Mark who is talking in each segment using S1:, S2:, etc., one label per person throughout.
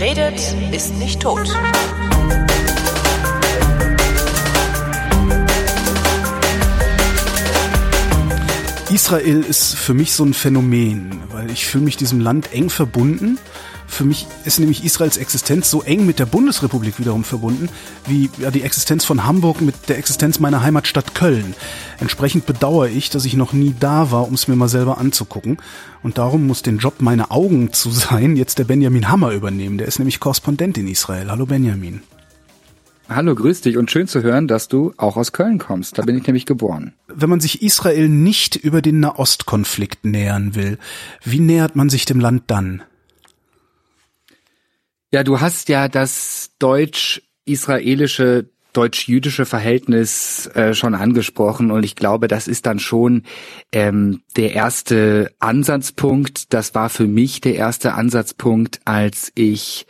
S1: Redet, ist nicht tot.
S2: Israel ist für mich so ein Phänomen, weil ich fühle mich diesem Land eng verbunden. Für mich ist nämlich Israels Existenz so eng mit der Bundesrepublik wiederum verbunden, wie ja, die Existenz von Hamburg mit der Existenz meiner Heimatstadt Köln. Entsprechend bedauere ich, dass ich noch nie da war, um es mir mal selber anzugucken. Und darum muss den Job meine Augen zu sein jetzt der Benjamin Hammer übernehmen. Der ist nämlich Korrespondent in Israel. Hallo Benjamin.
S3: Hallo, grüß dich und schön zu hören, dass du auch aus Köln kommst. Da bin ich nämlich geboren.
S2: Wenn man sich Israel nicht über den Nahostkonflikt nähern will, wie nähert man sich dem Land dann?
S3: Ja, du hast ja das deutsch-israelische deutsch-jüdische Verhältnis äh, schon angesprochen und ich glaube, das ist dann schon ähm, der erste Ansatzpunkt. Das war für mich der erste Ansatzpunkt, als ich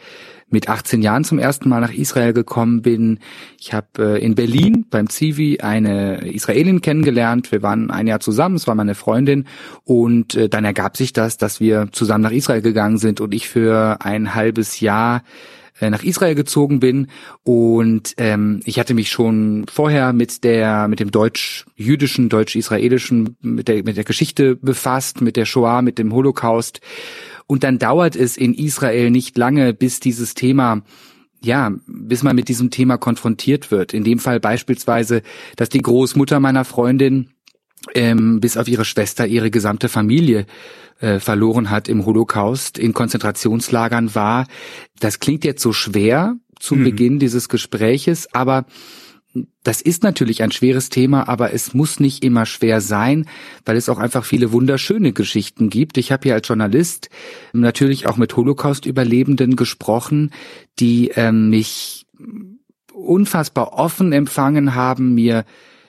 S3: mit 18 Jahren zum ersten Mal nach Israel gekommen bin. Ich habe äh, in Berlin beim Zivi eine Israelin kennengelernt. Wir waren ein Jahr zusammen, es war meine Freundin und äh, dann ergab sich das, dass wir zusammen nach Israel gegangen sind und ich für ein halbes Jahr äh, nach Israel gezogen bin und ähm, ich hatte mich schon vorher mit der mit dem deutsch-jüdischen, deutsch-israelischen mit der mit der Geschichte befasst, mit der Shoah, mit dem Holocaust und dann dauert es in Israel nicht lange, bis dieses Thema ja, bis man mit diesem Thema konfrontiert wird. In dem Fall beispielsweise, dass die Großmutter meiner Freundin ähm, bis auf ihre Schwester ihre gesamte Familie äh, verloren hat im Holocaust, in Konzentrationslagern war. Das klingt jetzt so schwer zum mhm. Beginn dieses Gespräches, aber das ist natürlich ein schweres Thema, aber es muss nicht immer schwer sein, weil es auch einfach viele wunderschöne Geschichten gibt. Ich habe hier als Journalist natürlich auch mit Holocaust-Überlebenden gesprochen, die äh, mich unfassbar offen empfangen haben, mir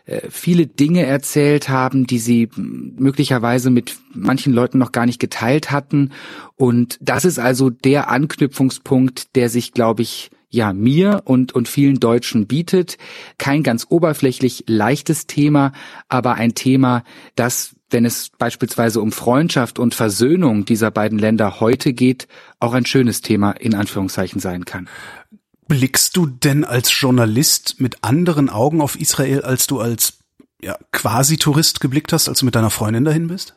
S3: äh, viele Dinge erzählt haben, die sie möglicherweise mit manchen Leuten noch gar nicht geteilt hatten. Und das ist also der Anknüpfungspunkt, der sich, glaube ich, ja mir und und vielen Deutschen bietet. Kein ganz oberflächlich leichtes Thema, aber ein Thema, das wenn es beispielsweise um Freundschaft und Versöhnung dieser beiden Länder heute geht, auch ein schönes Thema in Anführungszeichen sein kann.
S2: Blickst du denn als Journalist mit anderen Augen auf Israel, als du als ja, quasi Tourist geblickt hast, als du mit deiner Freundin dahin bist?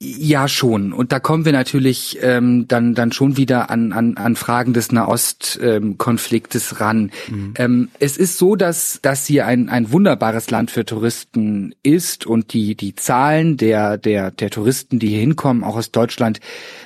S3: Ja, schon. Und da kommen wir natürlich ähm, dann dann schon wieder an an, an Fragen des Nahostkonfliktes ähm, ran. Mhm. Ähm, es ist so, dass dass hier ein ein wunderbares Land für Touristen ist und die die Zahlen der der der Touristen, die hier hinkommen, auch aus Deutschland,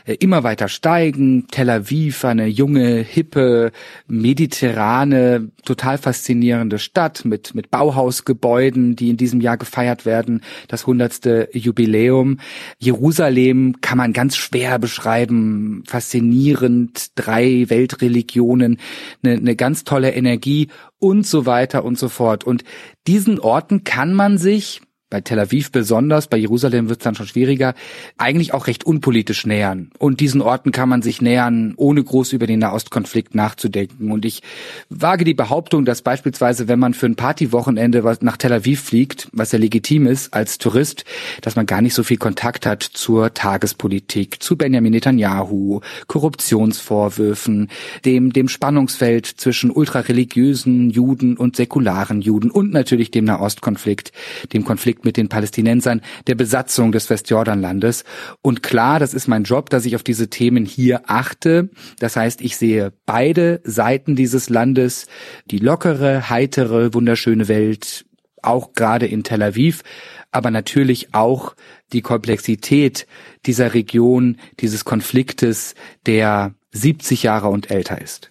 S3: immer weiter steigen. Tel Aviv, eine junge, hippe, mediterrane, total faszinierende Stadt mit mit Bauhausgebäuden, die in diesem Jahr gefeiert werden, das hundertste Jubiläum. Jerusalem kann man ganz schwer beschreiben, faszinierend, drei Weltreligionen, eine, eine ganz tolle Energie und so weiter und so fort. Und diesen Orten kann man sich bei Tel Aviv besonders, bei Jerusalem wird es dann schon schwieriger, eigentlich auch recht unpolitisch nähern. Und diesen Orten kann man sich nähern, ohne groß über den Nahostkonflikt nachzudenken. Und ich wage die Behauptung, dass beispielsweise, wenn man für ein Partywochenende nach Tel Aviv fliegt, was ja legitim ist als Tourist, dass man gar nicht so viel Kontakt hat zur Tagespolitik, zu Benjamin Netanyahu, Korruptionsvorwürfen, dem, dem Spannungsfeld zwischen ultrareligiösen Juden und säkularen Juden und natürlich dem Nahostkonflikt, dem Konflikt mit den Palästinensern der Besatzung des Westjordanlandes. Und klar, das ist mein Job, dass ich auf diese Themen hier achte. Das heißt, ich sehe beide Seiten dieses Landes, die lockere, heitere, wunderschöne Welt, auch gerade in Tel Aviv, aber natürlich auch die Komplexität dieser Region, dieses Konfliktes, der 70 Jahre und älter ist.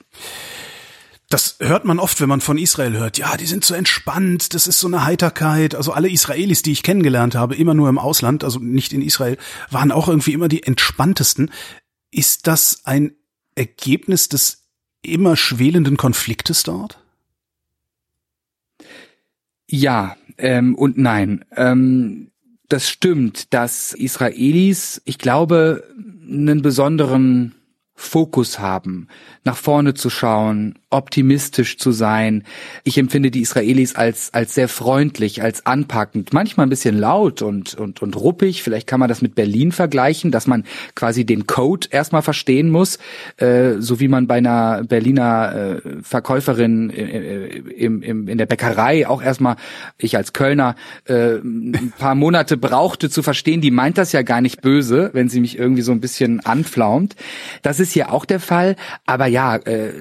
S2: Das hört man oft, wenn man von Israel hört. Ja, die sind so entspannt, das ist so eine Heiterkeit. Also alle Israelis, die ich kennengelernt habe, immer nur im Ausland, also nicht in Israel, waren auch irgendwie immer die entspanntesten. Ist das ein Ergebnis des immer schwelenden Konfliktes dort?
S3: Ja ähm, und nein. Ähm, das stimmt, dass Israelis, ich glaube, einen besonderen Fokus haben, nach vorne zu schauen, optimistisch zu sein. Ich empfinde die Israelis als, als sehr freundlich, als anpackend, manchmal ein bisschen laut und, und, und ruppig. Vielleicht kann man das mit Berlin vergleichen, dass man quasi den Code erstmal verstehen muss, äh, so wie man bei einer Berliner äh, Verkäuferin äh, im, im, in der Bäckerei auch erstmal, ich als Kölner, äh, ein paar Monate brauchte zu verstehen, die meint das ja gar nicht böse, wenn sie mich irgendwie so ein bisschen anflaumt. Das ist hier auch der Fall. Aber ja, äh,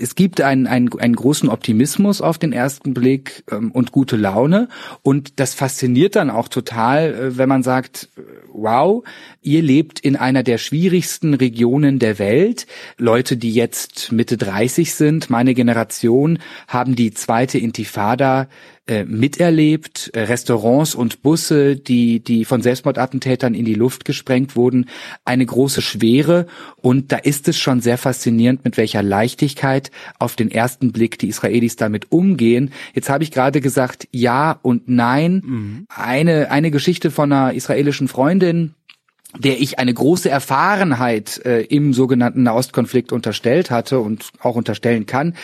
S3: es gibt einen, einen, einen großen Optimismus auf den ersten Blick ähm, und gute Laune. Und das fasziniert dann auch total, äh, wenn man sagt, wow, ihr lebt in einer der schwierigsten Regionen der Welt. Leute, die jetzt Mitte 30 sind, meine Generation, haben die zweite Intifada äh, miterlebt, äh, Restaurants und Busse, die, die von Selbstmordattentätern in die Luft gesprengt wurden, eine große Schwere. Und da ist es schon sehr faszinierend, mit welcher Leichtigkeit auf den ersten Blick die Israelis damit umgehen. Jetzt habe ich gerade gesagt, ja und nein. Mhm. Eine, eine Geschichte von einer israelischen Freundin, der ich eine große Erfahrenheit äh, im sogenannten Nahostkonflikt unterstellt hatte und auch unterstellen kann.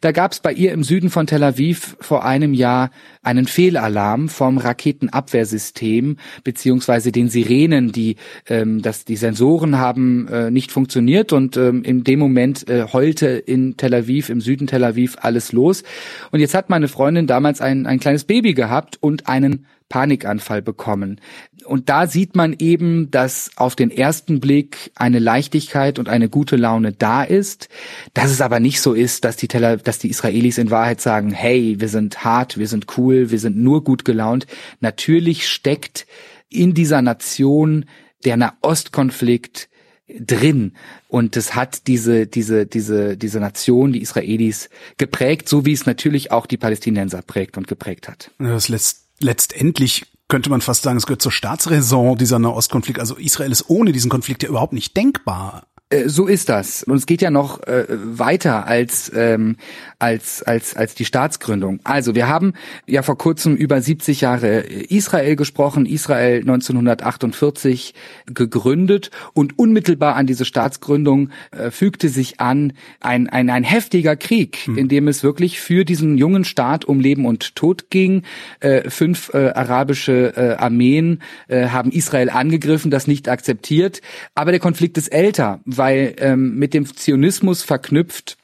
S3: Da gab es bei ihr im Süden von Tel Aviv vor einem Jahr einen Fehlalarm vom Raketenabwehrsystem beziehungsweise den Sirenen, die ähm, dass die Sensoren haben äh, nicht funktioniert und ähm, in dem Moment äh, heulte in Tel Aviv im Süden Tel Aviv alles los und jetzt hat meine Freundin damals ein ein kleines Baby gehabt und einen Panikanfall bekommen. Und da sieht man eben, dass auf den ersten Blick eine Leichtigkeit und eine gute Laune da ist, dass es aber nicht so ist, dass die Teller, dass die Israelis in Wahrheit sagen, hey, wir sind hart, wir sind cool, wir sind nur gut gelaunt. Natürlich steckt in dieser Nation der Nahostkonflikt drin und es hat diese diese diese diese Nation die Israelis geprägt so wie es natürlich auch die Palästinenser prägt und geprägt hat
S2: das lässt letztendlich könnte man fast sagen, es gehört zur Staatsräson dieser Nahostkonflikt. Also Israel ist ohne diesen Konflikt ja überhaupt nicht denkbar.
S3: Äh, so ist das. Und es geht ja noch äh, weiter als, ähm, als, als, als die Staatsgründung. Also wir haben ja vor kurzem über 70 Jahre Israel gesprochen, Israel 1948 gegründet und unmittelbar an diese Staatsgründung äh, fügte sich an ein, ein, ein heftiger Krieg, hm. in dem es wirklich für diesen jungen Staat um Leben und Tod ging. Äh, fünf äh, arabische äh, Armeen äh, haben Israel angegriffen, das nicht akzeptiert. Aber der Konflikt ist älter, weil ähm, mit dem Zionismus verknüpft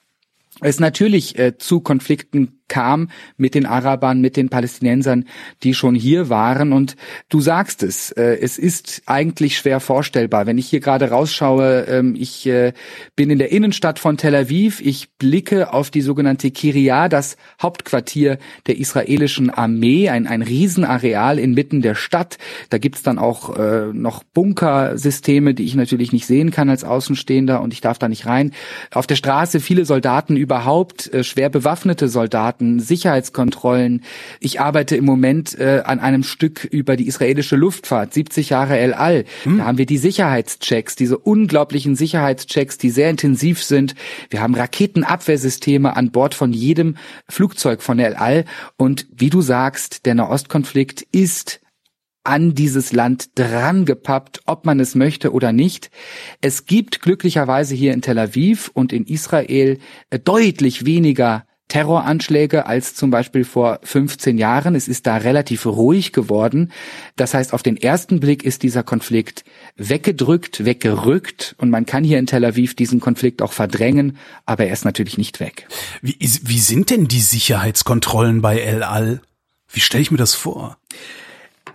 S3: es natürlich äh, zu Konflikten kam mit den Arabern, mit den Palästinensern, die schon hier waren. Und du sagst es, äh, es ist eigentlich schwer vorstellbar. Wenn ich hier gerade rausschaue, ähm, ich äh, bin in der Innenstadt von Tel Aviv, ich blicke auf die sogenannte Kiria, das Hauptquartier der israelischen Armee, ein, ein Riesenareal inmitten der Stadt. Da gibt's dann auch äh, noch Bunkersysteme, die ich natürlich nicht sehen kann als Außenstehender und ich darf da nicht rein. Auf der Straße viele Soldaten überhaupt, äh, schwer bewaffnete Soldaten Grenzkontrollen, Sicherheitskontrollen. Ich arbeite im Moment äh, an einem Stück über die israelische Luftfahrt, 70 Jahre El Al. Hm. Da haben wir die Sicherheitschecks, diese unglaublichen Sicherheitschecks, die sehr intensiv sind. Wir haben Raketenabwehrsysteme an Bord von jedem Flugzeug von El Al. Und wie du sagst, der Nahostkonflikt ist an dieses Land drangepappt, ob man es möchte oder nicht. Es gibt glücklicherweise hier in Tel Aviv und in Israel äh, deutlich weniger Terroranschläge als zum Beispiel vor 15 Jahren. Es ist da relativ ruhig geworden. Das heißt, auf den ersten Blick ist dieser Konflikt weggedrückt, weggerückt und man kann hier in Tel Aviv diesen Konflikt auch verdrängen, aber er ist natürlich nicht weg.
S2: Wie, wie sind denn die Sicherheitskontrollen bei El Al? Wie stelle ich mir das vor?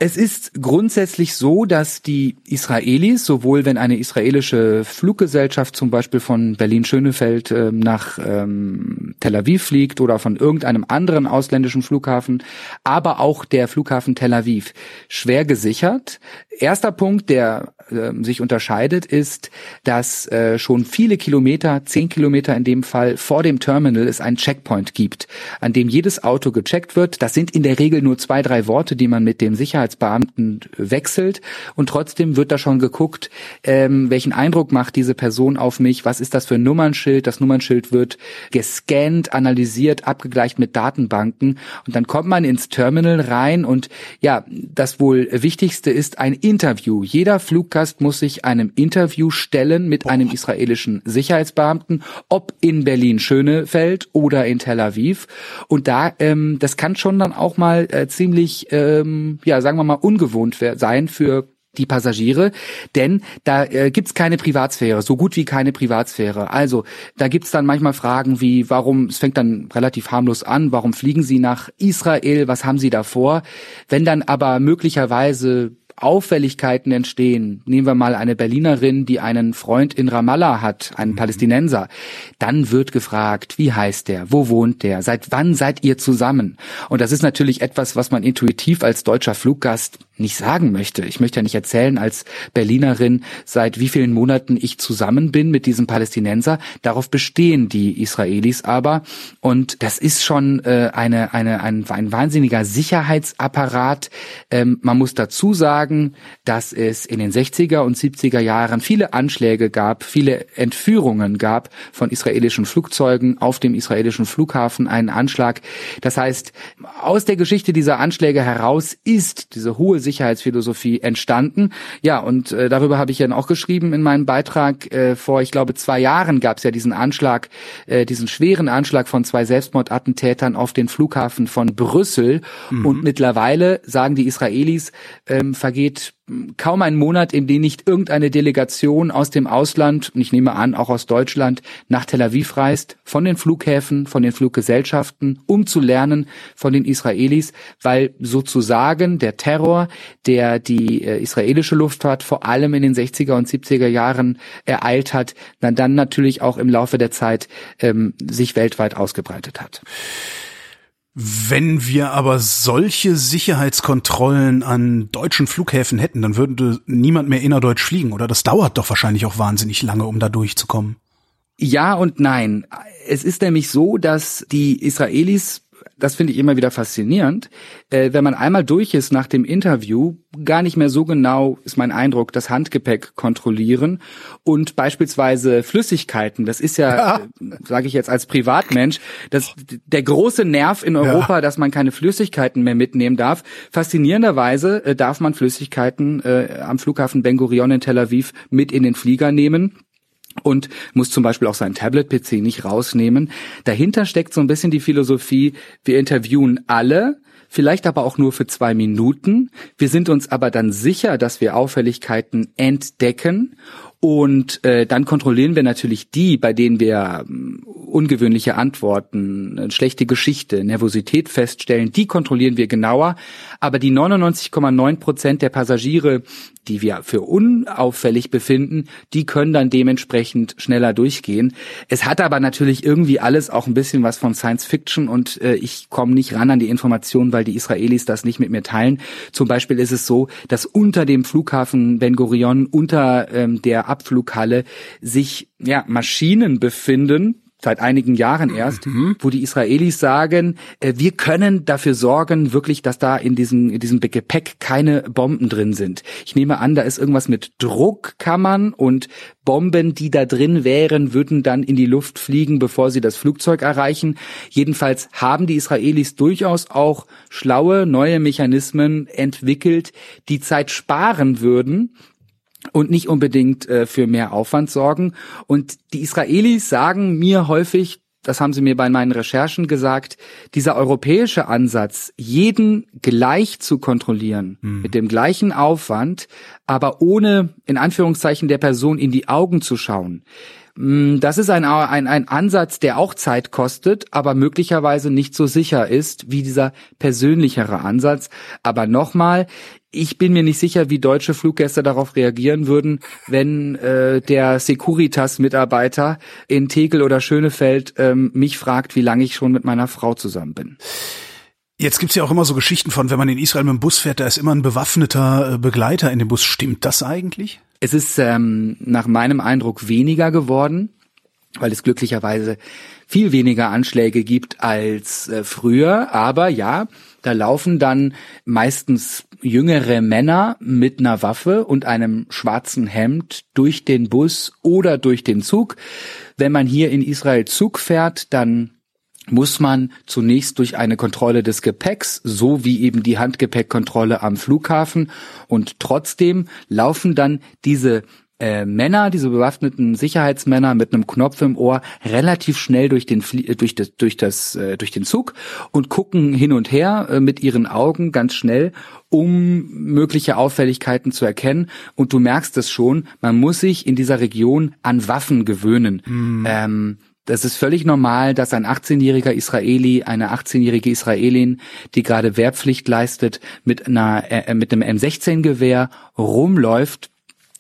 S3: Es ist grundsätzlich so, dass die Israelis, sowohl wenn eine israelische Fluggesellschaft zum Beispiel von Berlin-Schönefeld äh, nach ähm, Tel Aviv fliegt oder von irgendeinem anderen ausländischen Flughafen, aber auch der Flughafen Tel Aviv, schwer gesichert. Erster Punkt, der äh, sich unterscheidet, ist, dass äh, schon viele Kilometer, zehn Kilometer in dem Fall, vor dem Terminal es einen Checkpoint gibt, an dem jedes Auto gecheckt wird. Das sind in der Regel nur zwei, drei Worte, die man mit dem Sicherheits Sicherheitsbeamten wechselt. Und trotzdem wird da schon geguckt, ähm, welchen Eindruck macht diese Person auf mich, was ist das für ein Nummernschild, das Nummernschild wird gescannt, analysiert, abgegleicht mit Datenbanken. Und dann kommt man ins Terminal rein. Und ja, das wohl wichtigste ist ein Interview. Jeder Fluggast muss sich einem Interview stellen mit einem israelischen Sicherheitsbeamten, ob in Berlin-Schönefeld oder in Tel Aviv. Und da, ähm, das kann schon dann auch mal äh, ziemlich, ähm, ja, sagen wir mal, ungewohnt sein für die Passagiere, denn da äh, gibt's keine Privatsphäre, so gut wie keine Privatsphäre. Also da gibt's dann manchmal Fragen wie, warum, es fängt dann relativ harmlos an, warum fliegen Sie nach Israel, was haben Sie da vor? Wenn dann aber möglicherweise Auffälligkeiten entstehen, nehmen wir mal eine Berlinerin, die einen Freund in Ramallah hat, einen mhm. Palästinenser, dann wird gefragt, wie heißt der, wo wohnt der, seit wann seid ihr zusammen? Und das ist natürlich etwas, was man intuitiv als deutscher Fluggast nicht sagen möchte. Ich möchte ja nicht erzählen als Berlinerin, seit wie vielen Monaten ich zusammen bin mit diesem Palästinenser. Darauf bestehen die Israelis aber. Und das ist schon äh, eine, eine, ein, ein wahnsinniger Sicherheitsapparat. Ähm, man muss dazu sagen, sagen, dass es in den 60er und 70er Jahren viele Anschläge gab, viele Entführungen gab von israelischen Flugzeugen auf dem israelischen Flughafen, einen Anschlag. Das heißt, aus der Geschichte dieser Anschläge heraus ist diese hohe Sicherheitsphilosophie entstanden. Ja, und äh, darüber habe ich ja auch geschrieben in meinem Beitrag. Äh, vor, ich glaube, zwei Jahren gab es ja diesen Anschlag, äh, diesen schweren Anschlag von zwei Selbstmordattentätern auf den Flughafen von Brüssel. Mhm. Und mittlerweile sagen die Israelis, ähm, vergeht kaum ein Monat, in dem nicht irgendeine Delegation aus dem Ausland, und ich nehme an, auch aus Deutschland, nach Tel Aviv reist, von den Flughäfen, von den Fluggesellschaften, um zu lernen von den Israelis, weil sozusagen der Terror, der die äh, israelische Luftfahrt vor allem in den 60er und 70er Jahren ereilt hat, dann, dann natürlich auch im Laufe der Zeit ähm, sich weltweit ausgebreitet hat.
S2: Wenn wir aber solche Sicherheitskontrollen an deutschen Flughäfen hätten, dann würde niemand mehr innerdeutsch fliegen, oder? Das dauert doch wahrscheinlich auch wahnsinnig lange, um da durchzukommen.
S3: Ja und nein. Es ist nämlich so, dass die Israelis das finde ich immer wieder faszinierend, äh, wenn man einmal durch ist nach dem Interview, gar nicht mehr so genau, ist mein Eindruck, das Handgepäck kontrollieren und beispielsweise Flüssigkeiten. Das ist ja, ja. äh, sage ich jetzt als Privatmensch, das, der große Nerv in Europa, ja. dass man keine Flüssigkeiten mehr mitnehmen darf. Faszinierenderweise äh, darf man Flüssigkeiten äh, am Flughafen Ben Gurion in Tel Aviv mit in den Flieger nehmen und muss zum Beispiel auch sein Tablet-PC nicht rausnehmen. Dahinter steckt so ein bisschen die Philosophie, wir interviewen alle, vielleicht aber auch nur für zwei Minuten. Wir sind uns aber dann sicher, dass wir Auffälligkeiten entdecken und äh, dann kontrollieren wir natürlich die, bei denen wir äh, ungewöhnliche Antworten, äh, schlechte Geschichte, Nervosität feststellen. Die kontrollieren wir genauer. Aber die 99,9 Prozent der Passagiere, die wir für unauffällig befinden, die können dann dementsprechend schneller durchgehen. Es hat aber natürlich irgendwie alles auch ein bisschen was von Science Fiction und äh, ich komme nicht ran an die Informationen, weil die Israelis das nicht mit mir teilen. Zum Beispiel ist es so, dass unter dem Flughafen Ben Gurion, unter ähm, der Abflughalle sich ja Maschinen befinden, seit einigen Jahren erst, mhm. wo die Israelis sagen, äh, wir können dafür sorgen, wirklich, dass da in diesem, in diesem Gepäck keine Bomben drin sind. Ich nehme an, da ist irgendwas mit Druckkammern und Bomben, die da drin wären, würden dann in die Luft fliegen, bevor sie das Flugzeug erreichen. Jedenfalls haben die Israelis durchaus auch schlaue neue Mechanismen entwickelt, die Zeit sparen würden, und nicht unbedingt äh, für mehr Aufwand sorgen. Und die Israelis sagen mir häufig, das haben sie mir bei meinen Recherchen gesagt, dieser europäische Ansatz, jeden gleich zu kontrollieren, mhm. mit dem gleichen Aufwand, aber ohne in Anführungszeichen der Person in die Augen zu schauen, mm, das ist ein, ein, ein Ansatz, der auch Zeit kostet, aber möglicherweise nicht so sicher ist wie dieser persönlichere Ansatz. Aber nochmal, ich bin mir nicht sicher, wie deutsche Fluggäste darauf reagieren würden, wenn äh, der Securitas-Mitarbeiter in Tegel oder Schönefeld ähm, mich fragt, wie lange ich schon mit meiner Frau zusammen bin.
S2: Jetzt gibt's ja auch immer so Geschichten von, wenn man in Israel mit dem Bus fährt, da ist immer ein bewaffneter äh, Begleiter in dem Bus. Stimmt das eigentlich?
S3: Es ist ähm, nach meinem Eindruck weniger geworden. weil es glücklicherweise viel weniger Anschläge gibt als äh, früher. Aber ja, da laufen dann meistens jüngere Männer mit einer Waffe und einem schwarzen Hemd durch den Bus oder durch den Zug. Wenn man hier in Israel Zug fährt, dann muss man zunächst durch eine Kontrolle des Gepäcks, so wie eben die Handgepäckkontrolle am Flughafen. Und trotzdem laufen dann diese äh, Männer, diese bewaffneten Sicherheitsmänner mit einem Knopf im Ohr, relativ schnell durch den Flie durch das durch das äh, durch den Zug und gucken hin und her äh, mit ihren Augen ganz schnell, um mögliche Auffälligkeiten zu erkennen. Und du merkst es schon, man muss sich in dieser Region an Waffen gewöhnen. Mhm. Ähm, das ist völlig normal, dass ein 18-jähriger Israeli, eine 18-jährige Israelin, die gerade Wehrpflicht leistet, mit einer äh, mit einem M16-Gewehr rumläuft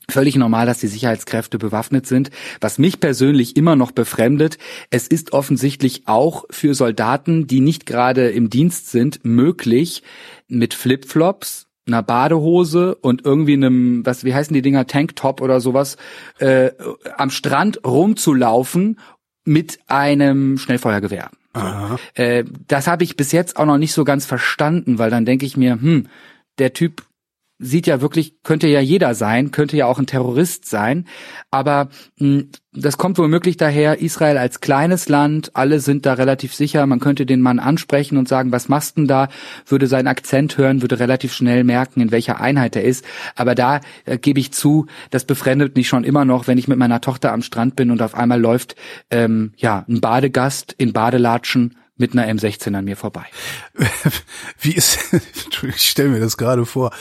S3: Völlig normal, dass die Sicherheitskräfte bewaffnet sind. Was mich persönlich immer noch befremdet, es ist offensichtlich auch für Soldaten, die nicht gerade im Dienst sind, möglich, mit Flipflops, einer Badehose und irgendwie einem, was, wie heißen die Dinger, Tanktop oder sowas, äh, am Strand rumzulaufen mit einem Schnellfeuergewehr. So. Äh, das habe ich bis jetzt auch noch nicht so ganz verstanden, weil dann denke ich mir, hm, der Typ sieht ja wirklich, könnte ja jeder sein, könnte ja auch ein Terrorist sein, aber mh, hm, das kommt womöglich daher, Israel als kleines Land, alle sind da relativ sicher, man könnte den Mann ansprechen und sagen, was machst denn da, würde seinen Akzent hören, würde relativ schnell merken, in welcher Einheit er ist, aber da äh, gebe ich zu, das befremdet mich schon immer noch, wenn ich mit meiner Tochter am Strand bin und auf einmal läuft ähm, ja ein Badegast in Badelatschen mit einer M16 an mir vorbei.
S2: Wie ist, ich stelle mir das gerade vor,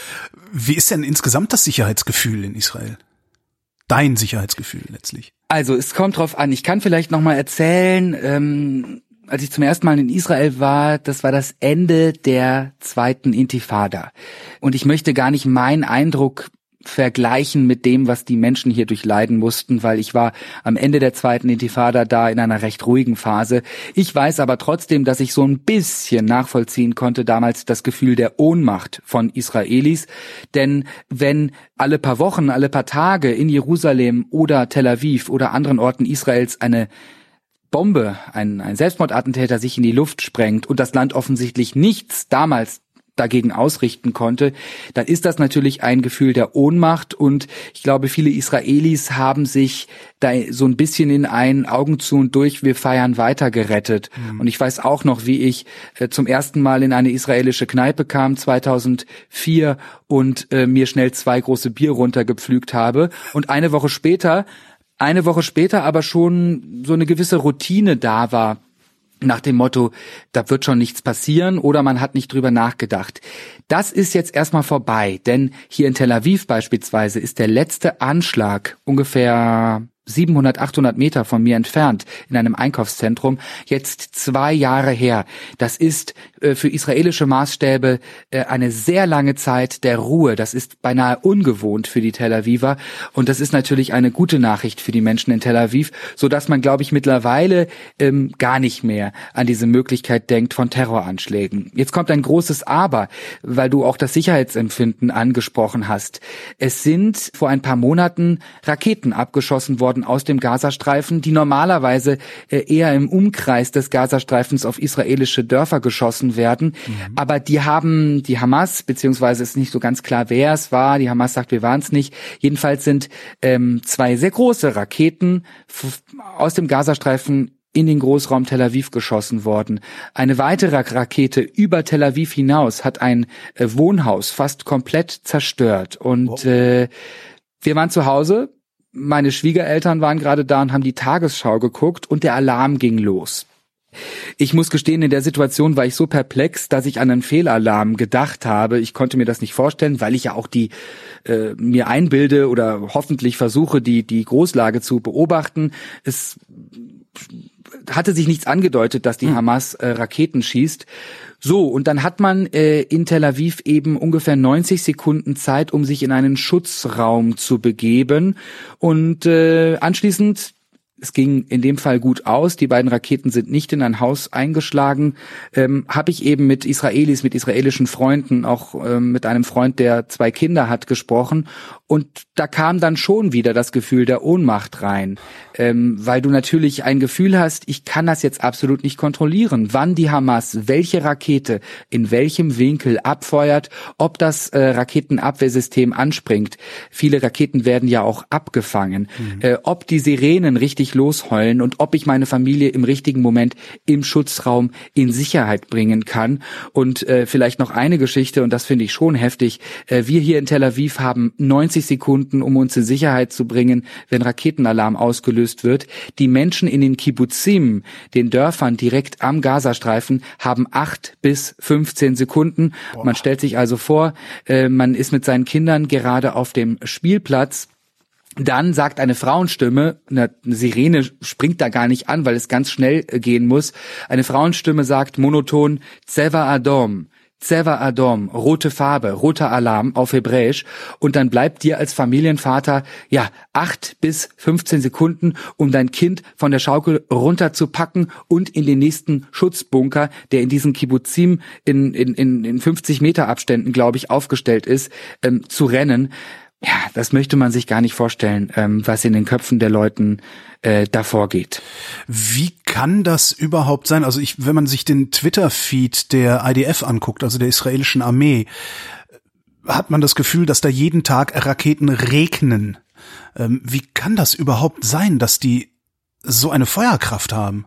S2: wie ist denn insgesamt das Sicherheitsgefühl in Israel? Dein Sicherheitsgefühl letztlich.
S3: Also es kommt drauf an. Ich kann vielleicht noch mal erzählen, ähm, als ich zum ersten Mal in Israel war, das war das Ende der zweiten Intifada. Und ich möchte gar nicht meinen Eindruck vergleichen mit dem, was die Menschen hier durchleiden mussten, weil ich war am Ende der zweiten Intifada da in einer recht ruhigen Phase. Ich weiß aber trotzdem, dass ich so ein bisschen nachvollziehen konnte damals das Gefühl der Ohnmacht von Israelis, denn wenn alle paar Wochen, alle paar Tage in Jerusalem oder Tel Aviv oder anderen Orten Israels eine Bombe, ein, ein Selbstmordattentäter sich in die Luft sprengt und das Land offensichtlich nichts damals dagegen ausrichten konnte, dann ist das natürlich ein Gefühl der Ohnmacht und ich glaube, viele Israelis haben sich da so ein bisschen in einen Augen zu und durch, wir feiern weiter gerettet. Mhm. Und ich weiß auch noch, wie ich äh, zum ersten Mal in eine israelische Kneipe kam, 2004, und äh, mir schnell zwei große Bier runtergepflügt habe. Und eine Woche später eine Woche später aber schon so eine gewisse Routine da war nach dem Motto, da wird schon nichts passieren oder man hat nicht drüber nachgedacht. Das ist jetzt erstmal vorbei, denn hier in Tel Aviv beispielsweise ist der letzte Anschlag ungefähr 700, 800 Meter von mir entfernt in einem Einkaufszentrum, jetzt zwei Jahre her. Das ist äh, für israelische Maßstäbe äh, eine sehr lange Zeit der Ruhe. Das ist beinahe ungewohnt für die Tel Aviver und das ist natürlich eine gute Nachricht für die Menschen in Tel Aviv, so dass man, glaube ich, mittlerweile ähm, gar nicht mehr an diese Möglichkeit denkt von Terroranschlägen. Jetzt kommt ein großes Aber, weil du auch das Sicherheitsempfinden angesprochen hast. Es sind vor ein paar Monaten Raketen abgeschossen worden worden aus dem Gazastreifen, die normalerweise eher im Umkreis des Gazastreifens auf israelische Dörfer geschossen werden. Mhm. Aber die haben die Hamas, beziehungsweise ist nicht so ganz klar, wer es war. Die Hamas sagt, wir waren es nicht. Jedenfalls sind ähm, zwei sehr große Raketen aus dem Gazastreifen in den Großraum Tel Aviv geschossen worden. Eine weitere Rakete über Tel Aviv hinaus hat ein Wohnhaus fast komplett zerstört. Und wow. äh, wir waren zu Hause, meine Schwiegereltern waren gerade da und haben die Tagesschau geguckt und der Alarm ging los. Ich muss gestehen, in der Situation war ich so perplex, dass ich an einen Fehlalarm gedacht habe. Ich konnte mir das nicht vorstellen, weil ich ja auch die äh, mir einbilde oder hoffentlich versuche, die die Großlage zu beobachten. Es hatte sich nichts angedeutet, dass die hm. Hamas äh, Raketen schießt. So, und dann hat man äh, in Tel Aviv eben ungefähr 90 Sekunden Zeit, um sich in einen Schutzraum zu begeben. Und äh, anschließend es ging in dem Fall gut aus. Die beiden Raketen sind nicht in ein Haus eingeschlagen. Ähm, Habe ich eben mit Israelis, mit israelischen Freunden, auch ähm, mit einem Freund, der zwei Kinder hat, gesprochen. Und da kam dann schon wieder das Gefühl der Ohnmacht rein, ähm, weil du natürlich ein Gefühl hast, ich kann das jetzt absolut nicht kontrollieren, wann die Hamas welche Rakete in welchem Winkel abfeuert, ob das äh, Raketenabwehrsystem anspringt. Viele Raketen werden ja auch abgefangen, mhm. äh, ob die Sirenen richtig losheulen und ob ich meine Familie im richtigen Moment im Schutzraum in Sicherheit bringen kann. Und äh, vielleicht noch eine Geschichte, und das finde ich schon heftig. Äh, wir hier in Tel Aviv haben 90 Sekunden, um uns in Sicherheit zu bringen, wenn Raketenalarm ausgelöst wird. Die Menschen in den Kibbuzim, den Dörfern direkt am Gazastreifen, haben acht bis 15 Sekunden. Boah. Man stellt sich also vor, äh, man ist mit seinen Kindern gerade auf dem Spielplatz dann sagt eine Frauenstimme, eine Sirene springt da gar nicht an, weil es ganz schnell gehen muss. Eine Frauenstimme sagt monoton Zeva Adom. Zeva Adom, rote Farbe, roter Alarm auf Hebräisch. Und dann bleibt dir als Familienvater ja acht bis 15 Sekunden, um dein Kind von der Schaukel runterzupacken und in den nächsten Schutzbunker, der in diesen Kibbuzim in, in, in, in 50 Meter Abständen, glaube ich, aufgestellt ist, ähm, zu rennen ja, das möchte man sich gar nicht vorstellen, ähm, was in den Köpfen der Leuten äh, davor geht.
S2: Wie kann das überhaupt sein? Also ich, wenn man sich den Twitter-Feed der IDF anguckt, also der israelischen Armee, hat man das Gefühl, dass da jeden Tag Raketen regnen. Ähm, wie kann das überhaupt sein, dass die so eine Feuerkraft haben?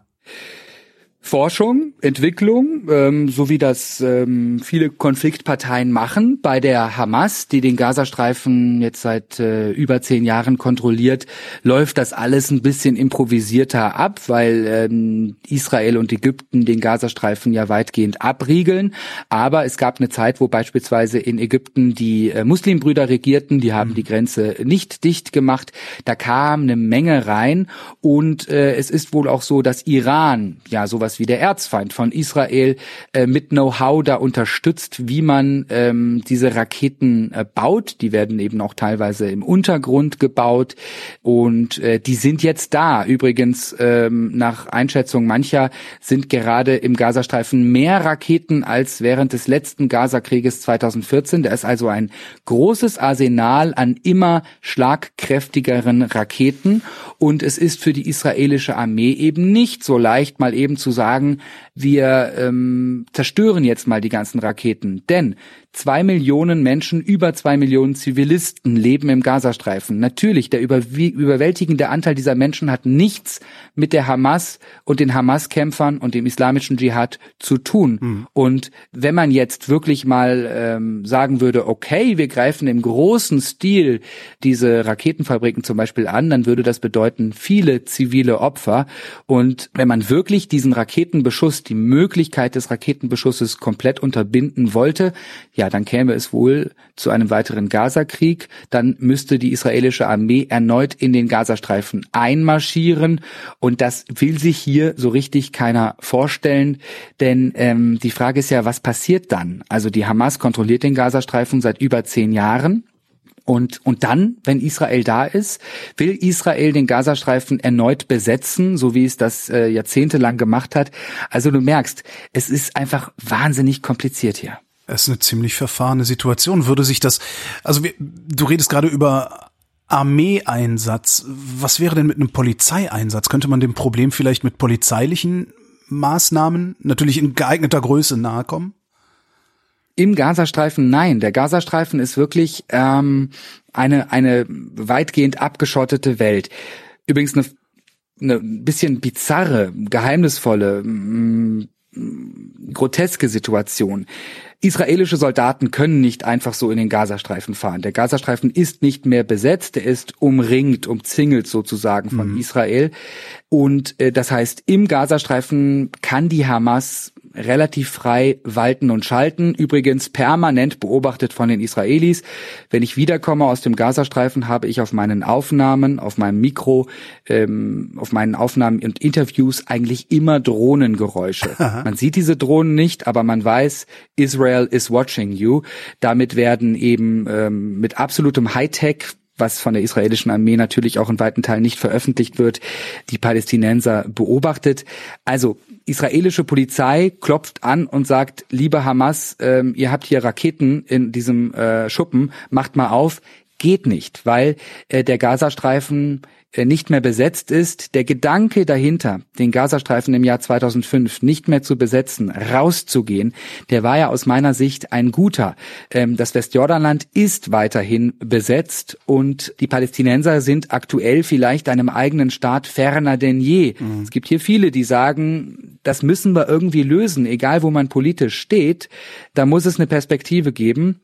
S3: Forschung, Entwicklung, ähm, so wie das ähm, viele Konfliktparteien machen. Bei der Hamas, die den Gazastreifen jetzt seit äh, über zehn Jahren kontrolliert, läuft das alles ein bisschen improvisierter ab, weil ähm, Israel und Ägypten den Gazastreifen ja weitgehend abriegeln. Aber es gab eine Zeit, wo beispielsweise in Ägypten die äh, Muslimbrüder regierten, die haben mhm. die Grenze nicht dicht gemacht. Da kam eine Menge rein und äh, es ist wohl auch so, dass Iran ja sowas wie der Erzfeind von Israel äh, mit Know-how da unterstützt, wie man ähm, diese Raketen äh, baut. Die werden eben auch teilweise im Untergrund gebaut und äh, die sind jetzt da. Übrigens ähm, nach Einschätzung mancher sind gerade im Gazastreifen mehr Raketen als während des letzten Gazakrieges 2014. Da ist also ein großes Arsenal an immer schlagkräftigeren Raketen und es ist für die israelische Armee eben nicht so leicht, mal eben zu sagen, sagen, wir ähm, zerstören jetzt mal die ganzen Raketen. Denn Zwei Millionen Menschen, über zwei Millionen Zivilisten leben im Gazastreifen. Natürlich, der überwältigende Anteil dieser Menschen hat nichts mit der Hamas und den Hamas-Kämpfern und dem islamischen Dschihad zu tun. Mhm. Und wenn man jetzt wirklich mal ähm, sagen würde, okay, wir greifen im großen Stil diese Raketenfabriken zum Beispiel an, dann würde das bedeuten viele zivile Opfer. Und wenn man wirklich diesen Raketenbeschuss, die Möglichkeit des Raketenbeschusses komplett unterbinden wollte, ja, dann käme es wohl zu einem weiteren Gazakrieg. Dann müsste die israelische Armee erneut in den Gazastreifen einmarschieren. Und das will sich hier so richtig keiner vorstellen. Denn ähm, die Frage ist ja, was passiert dann? Also die Hamas kontrolliert den Gazastreifen seit über zehn Jahren. Und, und dann, wenn Israel da ist, will Israel den Gazastreifen erneut besetzen, so wie es das äh, jahrzehntelang gemacht hat. Also du merkst, es ist einfach wahnsinnig kompliziert hier.
S2: Es ist eine ziemlich verfahrene Situation. Würde sich das, also wir, du redest gerade über Armeeeinsatz. Was wäre denn mit einem Polizeieinsatz? Könnte man dem Problem vielleicht mit polizeilichen Maßnahmen natürlich in geeigneter Größe nahe kommen?
S3: Im Gazastreifen nein. Der Gazastreifen ist wirklich ähm, eine, eine weitgehend abgeschottete Welt. Übrigens eine, eine bisschen bizarre, geheimnisvolle, mh, groteske Situation. Israelische Soldaten können nicht einfach so in den Gazastreifen fahren. Der Gazastreifen ist nicht mehr besetzt, er ist umringt, umzingelt sozusagen von mhm. Israel. Und äh, das heißt, im Gazastreifen kann die Hamas relativ frei walten und schalten. Übrigens permanent beobachtet von den Israelis. Wenn ich wiederkomme aus dem Gazastreifen, habe ich auf meinen Aufnahmen, auf meinem Mikro, ähm, auf meinen Aufnahmen und Interviews eigentlich immer Drohnengeräusche. Man sieht diese Drohnen nicht, aber man weiß, Israel is watching you. Damit werden eben ähm, mit absolutem Hightech was von der israelischen Armee natürlich auch in weiten Teilen nicht veröffentlicht wird, die Palästinenser beobachtet. Also israelische Polizei klopft an und sagt, liebe Hamas, ähm, ihr habt hier Raketen in diesem äh, Schuppen, macht mal auf. Geht nicht, weil äh, der Gazastreifen nicht mehr besetzt ist, der Gedanke dahinter, den Gazastreifen im Jahr 2005 nicht mehr zu besetzen, rauszugehen, der war ja aus meiner Sicht ein guter. Ähm, das Westjordanland ist weiterhin besetzt und die Palästinenser sind aktuell vielleicht einem eigenen Staat ferner denn je. Mhm. Es gibt hier viele, die sagen, das müssen wir irgendwie lösen, egal wo man politisch steht, da muss es eine Perspektive geben.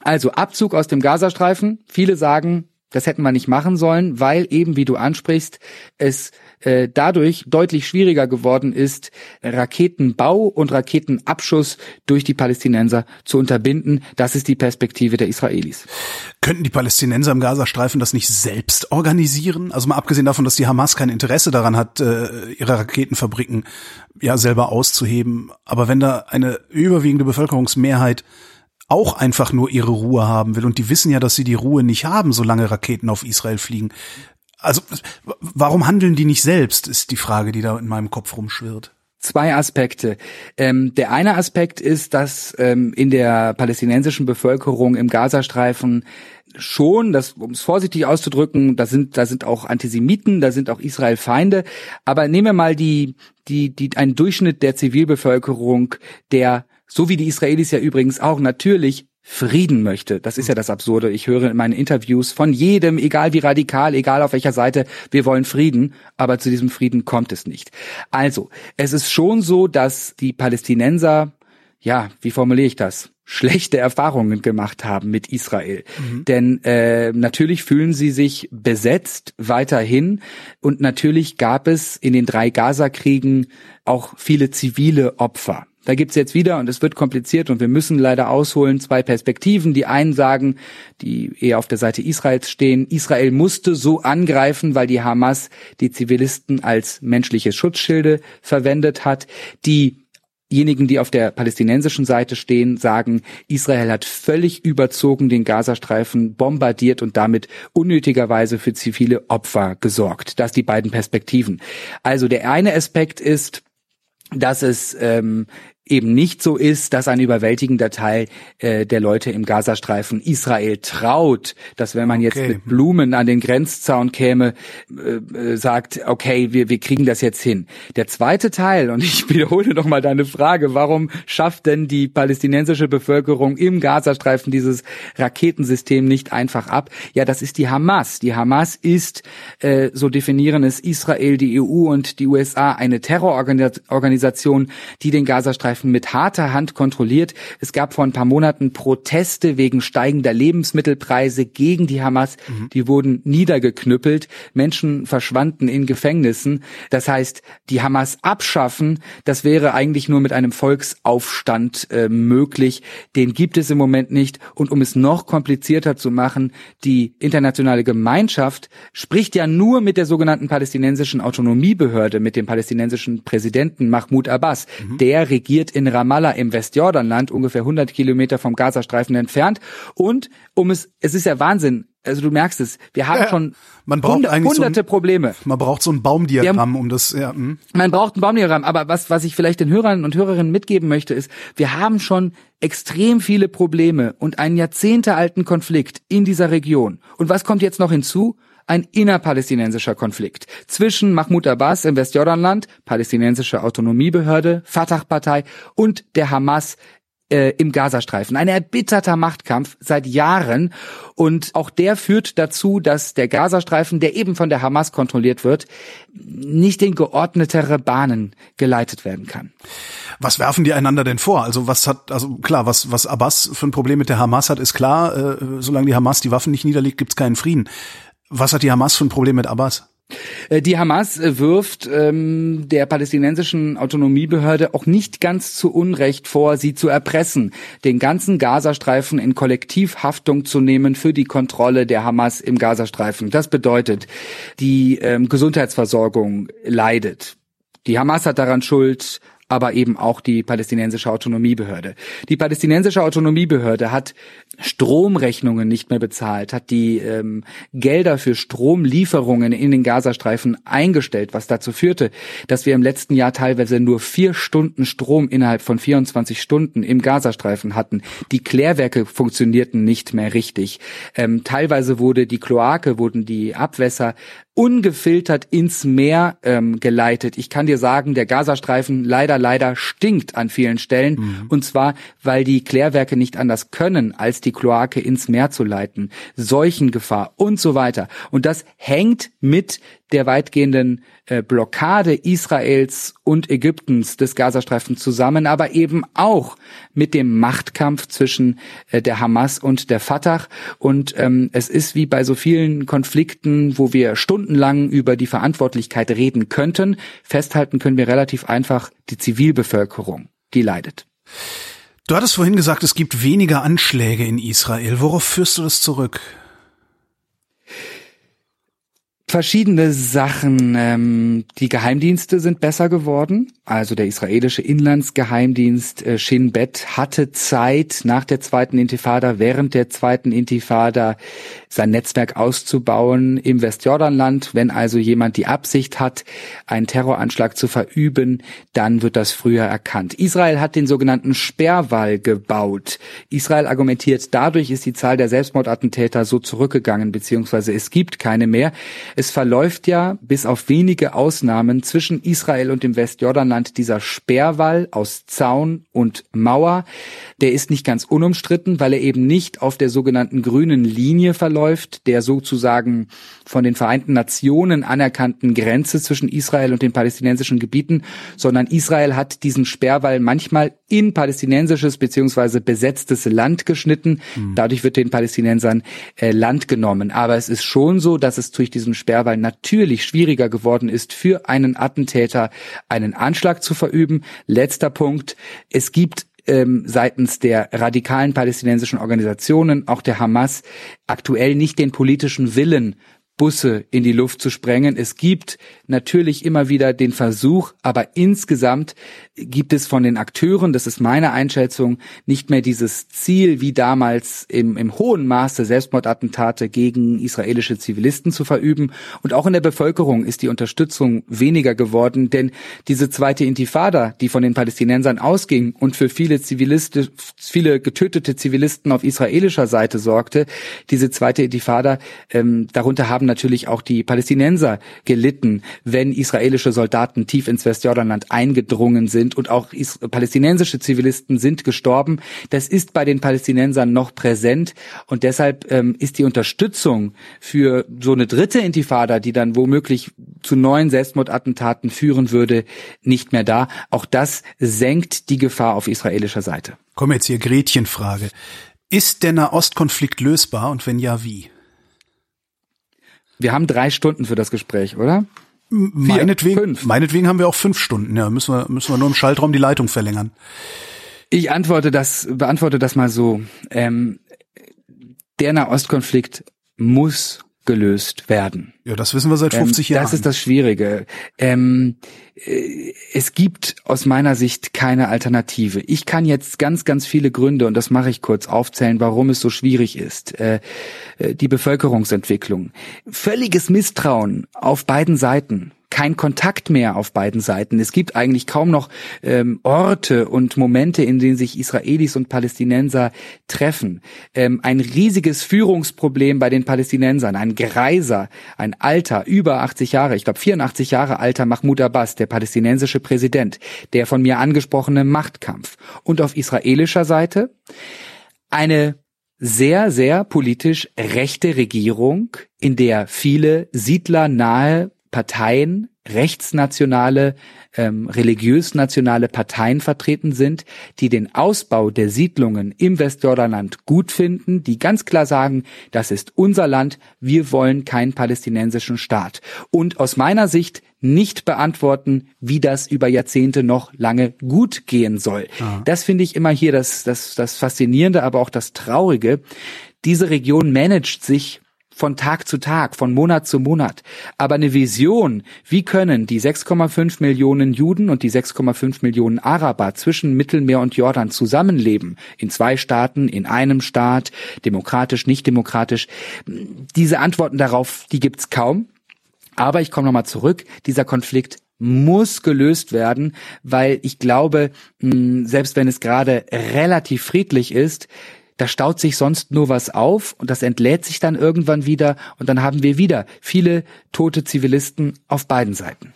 S3: Also Abzug aus dem Gazastreifen. Viele sagen, das hätten wir nicht machen sollen, weil eben, wie du ansprichst, es äh, dadurch deutlich schwieriger geworden ist, Raketenbau und Raketenabschuss durch die Palästinenser zu unterbinden. Das ist die Perspektive der Israelis.
S2: Könnten die Palästinenser im Gazastreifen das nicht selbst organisieren? Also mal abgesehen davon, dass die Hamas kein Interesse daran hat, äh, ihre Raketenfabriken ja selber auszuheben. Aber wenn da eine überwiegende Bevölkerungsmehrheit auch einfach nur ihre Ruhe haben will. Und die wissen ja, dass sie die Ruhe nicht haben, solange Raketen auf Israel fliegen. Also warum handeln die nicht selbst, ist die Frage, die da in meinem Kopf rumschwirrt.
S3: Zwei Aspekte. Ähm, der eine Aspekt ist, dass ähm, in der palästinensischen Bevölkerung im Gazastreifen schon, das, um es vorsichtig auszudrücken, da sind, da sind auch Antisemiten, da sind auch Israel-Feinde. Aber nehmen wir mal die, die, die, einen Durchschnitt der Zivilbevölkerung, der so wie die Israelis ja übrigens auch natürlich Frieden möchte. Das ist ja das Absurde. Ich höre in meinen Interviews von jedem, egal wie radikal, egal auf welcher Seite, wir wollen Frieden, aber zu diesem Frieden kommt es nicht. Also, es ist schon so, dass die Palästinenser, ja, wie formuliere ich das? schlechte Erfahrungen gemacht haben mit Israel. Mhm. Denn äh, natürlich fühlen sie sich besetzt weiterhin und natürlich gab es in den drei Gaza-Kriegen auch viele zivile Opfer. Da gibt's jetzt wieder, und es wird kompliziert und wir müssen leider ausholen, zwei Perspektiven. Die einen sagen, die eher auf der Seite Israels stehen, Israel musste so angreifen, weil die Hamas die Zivilisten als menschliche Schutzschilde verwendet hat. Diejenigen, die auf der palästinensischen Seite stehen, sagen, Israel hat völlig überzogen den Gazastreifen bombardiert und damit unnötigerweise für zivile Opfer gesorgt. Das die beiden Perspektiven. Also der eine Aspekt ist, dass es ähm, eben nicht so ist, dass ein überwältigender Teil äh, der Leute im Gazastreifen Israel traut, dass wenn man okay. jetzt mit Blumen an den Grenzzaun käme, äh, äh, sagt, okay, wir, wir kriegen das jetzt hin. Der zweite Teil, und ich wiederhole noch mal deine Frage, warum schafft denn die palästinensische Bevölkerung im Gazastreifen dieses Raketensystem nicht einfach ab? Ja, das ist die Hamas. Die Hamas ist, äh, so definieren es Israel, die EU und die USA, eine Terrororganisation, die den Gazastreifen Streifen mit harter Hand kontrolliert. Es gab vor ein paar Monaten Proteste wegen steigender Lebensmittelpreise gegen die Hamas. Mhm. Die wurden niedergeknüppelt. Menschen verschwanden in Gefängnissen. Das heißt, die Hamas abschaffen, das wäre eigentlich nur mit einem Volksaufstand äh, möglich. Den gibt es im Moment nicht. Und um es noch komplizierter zu machen, die internationale Gemeinschaft spricht ja nur mit der sogenannten palästinensischen Autonomiebehörde, mit dem palästinensischen Präsidenten Mahmoud Abbas. Mhm. Der regiert in Ramallah im Westjordanland, ungefähr 100 Kilometer vom Gazastreifen entfernt. Und um es, es ist ja Wahnsinn, also du merkst es, wir haben ja, schon
S2: man braucht hundert, eigentlich
S3: hunderte
S2: so ein,
S3: Probleme.
S2: Man braucht so ein Baumdiagramm, haben, um das, ja. Hm.
S3: Man braucht ein Baumdiagramm, aber was, was ich vielleicht den Hörern und Hörerinnen mitgeben möchte, ist, wir haben schon extrem viele Probleme und einen jahrzehntealten Konflikt in dieser Region. Und was kommt jetzt noch hinzu? Ein innerpalästinensischer Konflikt zwischen Mahmoud Abbas im Westjordanland, palästinensische Autonomiebehörde, Fatah-Partei und der Hamas äh, im Gazastreifen. Ein erbitterter Machtkampf seit Jahren und auch der führt dazu, dass der Gazastreifen, der eben von der Hamas kontrolliert wird, nicht in geordnetere Bahnen geleitet werden kann.
S2: Was werfen die einander denn vor? Also was hat, also klar, was, was Abbas für ein Problem mit der Hamas hat, ist klar, äh, solange die Hamas die Waffen nicht niederlegt, gibt's keinen Frieden. Was hat die Hamas für ein Problem mit Abbas?
S3: Äh, die Hamas äh, wirft ähm, der palästinensischen Autonomiebehörde auch nicht ganz zu Unrecht vor, sie zu erpressen, den ganzen Gazastreifen in Kollektivhaftung zu nehmen für die Kontrolle der Hamas im Gazastreifen. Das bedeutet, die ähm, Gesundheitsversorgung leidet. Die Hamas hat daran Schuld, aber eben auch die palästinensische Autonomiebehörde. Die palästinensische Autonomiebehörde hat Stromrechnungen nicht mehr bezahlt, hat die ähm, Gelder für Stromlieferungen in den Gazastreifen eingestellt, was dazu führte, dass wir im letzten Jahr teilweise nur vier Stunden Strom innerhalb von 24 Stunden im Gazastreifen hatten. Die Klärwerke funktionierten nicht mehr richtig. Ähm, teilweise wurde die Kloake, wurden die Abwässer ungefiltert ins Meer ähm, geleitet. Ich kann dir sagen, der Gazastreifen leider, leider stinkt an vielen Stellen. Mhm. Und zwar, weil die Klärwerke nicht anders können, als die Kloake ins Meer zu leiten. Seuchengefahr und so weiter. Und das hängt mit der weitgehenden äh, Blockade Israels und Ägyptens des Gazastreifens zusammen, aber eben auch mit dem Machtkampf zwischen äh, der Hamas und der Fatah. Und ähm, es ist wie bei so vielen Konflikten, wo wir stundenlang über die Verantwortlichkeit reden könnten, festhalten können wir relativ einfach die Zivilbevölkerung, die leidet.
S2: Du hattest vorhin gesagt, es gibt weniger Anschläge in Israel. Worauf führst du das zurück?
S3: Verschiedene Sachen. Ähm, die Geheimdienste sind besser geworden. Also der israelische Inlandsgeheimdienst äh, Shin Bet hatte Zeit nach der zweiten Intifada, während der zweiten Intifada sein Netzwerk auszubauen im Westjordanland. Wenn also jemand die Absicht hat, einen Terroranschlag zu verüben, dann wird das früher erkannt. Israel hat den sogenannten Sperrwall gebaut. Israel argumentiert, dadurch ist die Zahl der Selbstmordattentäter so zurückgegangen, beziehungsweise es gibt keine mehr. Es verläuft ja bis auf wenige Ausnahmen zwischen Israel und dem Westjordanland dieser Sperrwall aus Zaun und Mauer. Der ist nicht ganz unumstritten, weil er eben nicht auf der sogenannten grünen Linie verläuft, der sozusagen von den Vereinten Nationen anerkannten Grenze zwischen Israel und den palästinensischen Gebieten, sondern Israel hat diesen Sperrwall manchmal in palästinensisches beziehungsweise besetztes Land geschnitten. Mhm. Dadurch wird den Palästinensern äh, Land genommen. Aber es ist schon so, dass es durch diesen Sperrwall natürlich schwieriger geworden ist, für einen Attentäter einen Anschlag zu verüben. Letzter Punkt. Es gibt ähm, seitens der radikalen palästinensischen Organisationen, auch der Hamas, aktuell nicht den politischen Willen, Busse in die Luft zu sprengen. Es gibt natürlich immer wieder den Versuch, aber insgesamt gibt es von den Akteuren, das ist meine Einschätzung, nicht mehr dieses Ziel wie damals im, im hohen Maße Selbstmordattentate gegen israelische Zivilisten zu verüben. Und auch in der Bevölkerung ist die Unterstützung weniger geworden, denn diese zweite Intifada, die von den Palästinensern ausging und für viele Zivilisten, viele getötete Zivilisten auf israelischer Seite sorgte, diese zweite Intifada, ähm, darunter haben natürlich auch die Palästinenser gelitten, wenn israelische Soldaten tief ins Westjordanland eingedrungen sind und auch palästinensische Zivilisten sind gestorben. Das ist bei den Palästinensern noch präsent und deshalb ähm, ist die Unterstützung für so eine dritte Intifada, die dann womöglich zu neuen Selbstmordattentaten führen würde, nicht mehr da. Auch das senkt die Gefahr auf israelischer Seite.
S2: Komm jetzt hier Gretchenfrage. Ist der Nahostkonflikt lösbar und wenn ja, wie?
S3: Wir haben drei Stunden für das Gespräch, oder?
S2: Meinetwegen, fünf. meinetwegen haben wir auch fünf Stunden. Ja, müssen wir, müssen wir nur im Schaltraum die Leitung verlängern.
S3: Ich antworte das, beantworte das mal so. Ähm, der Nahostkonflikt muss gelöst werden.
S2: Ja, das wissen wir seit 50
S3: ähm,
S2: Jahren.
S3: Das ist das Schwierige. Ähm, äh, es gibt aus meiner Sicht keine Alternative. Ich kann jetzt ganz, ganz viele Gründe, und das mache ich kurz, aufzählen, warum es so schwierig ist. Äh, äh die Bevölkerungsentwicklung. Völliges Misstrauen auf beiden Seiten kein Kontakt mehr auf beiden Seiten. Es gibt eigentlich kaum noch ähm, Orte und Momente, in denen sich Israelis und Palästinenser treffen. Ähm, ein riesiges Führungsproblem bei den Palästinensern. Ein Greiser, ein Alter, über 80 Jahre, ich glaube 84 Jahre alter Mahmoud Abbas, der palästinensische Präsident, der von mir angesprochene Machtkampf. Und auf israelischer Seite eine sehr, sehr politisch rechte Regierung, in der viele siedlernahe Parteien, rechtsnationale, ähm, religiös-nationale Parteien vertreten sind, die den Ausbau der Siedlungen im Westjordanland gut finden, die ganz klar sagen, das ist unser Land, wir wollen keinen palästinensischen Staat. Und aus meiner Sicht nicht beantworten, wie das über Jahrzehnte noch lange gut gehen soll. Aha. Das finde ich immer hier das, das, das Faszinierende, aber auch das Traurige. Diese Region managt sich von Tag zu Tag, von Monat zu Monat. Aber eine Vision, wie können die 6,5 Millionen Juden und die 6,5 Millionen Araber zwischen Mittelmeer und Jordan zusammenleben, in zwei Staaten, in einem Staat, demokratisch, nicht demokratisch, diese Antworten darauf, die gibt's kaum. Aber ich komme nochmal zurück, dieser Konflikt muss gelöst werden, weil ich glaube, selbst wenn es gerade relativ friedlich ist, da staut sich sonst nur was auf und das entlädt sich dann irgendwann wieder und dann haben wir wieder viele tote Zivilisten auf beiden Seiten.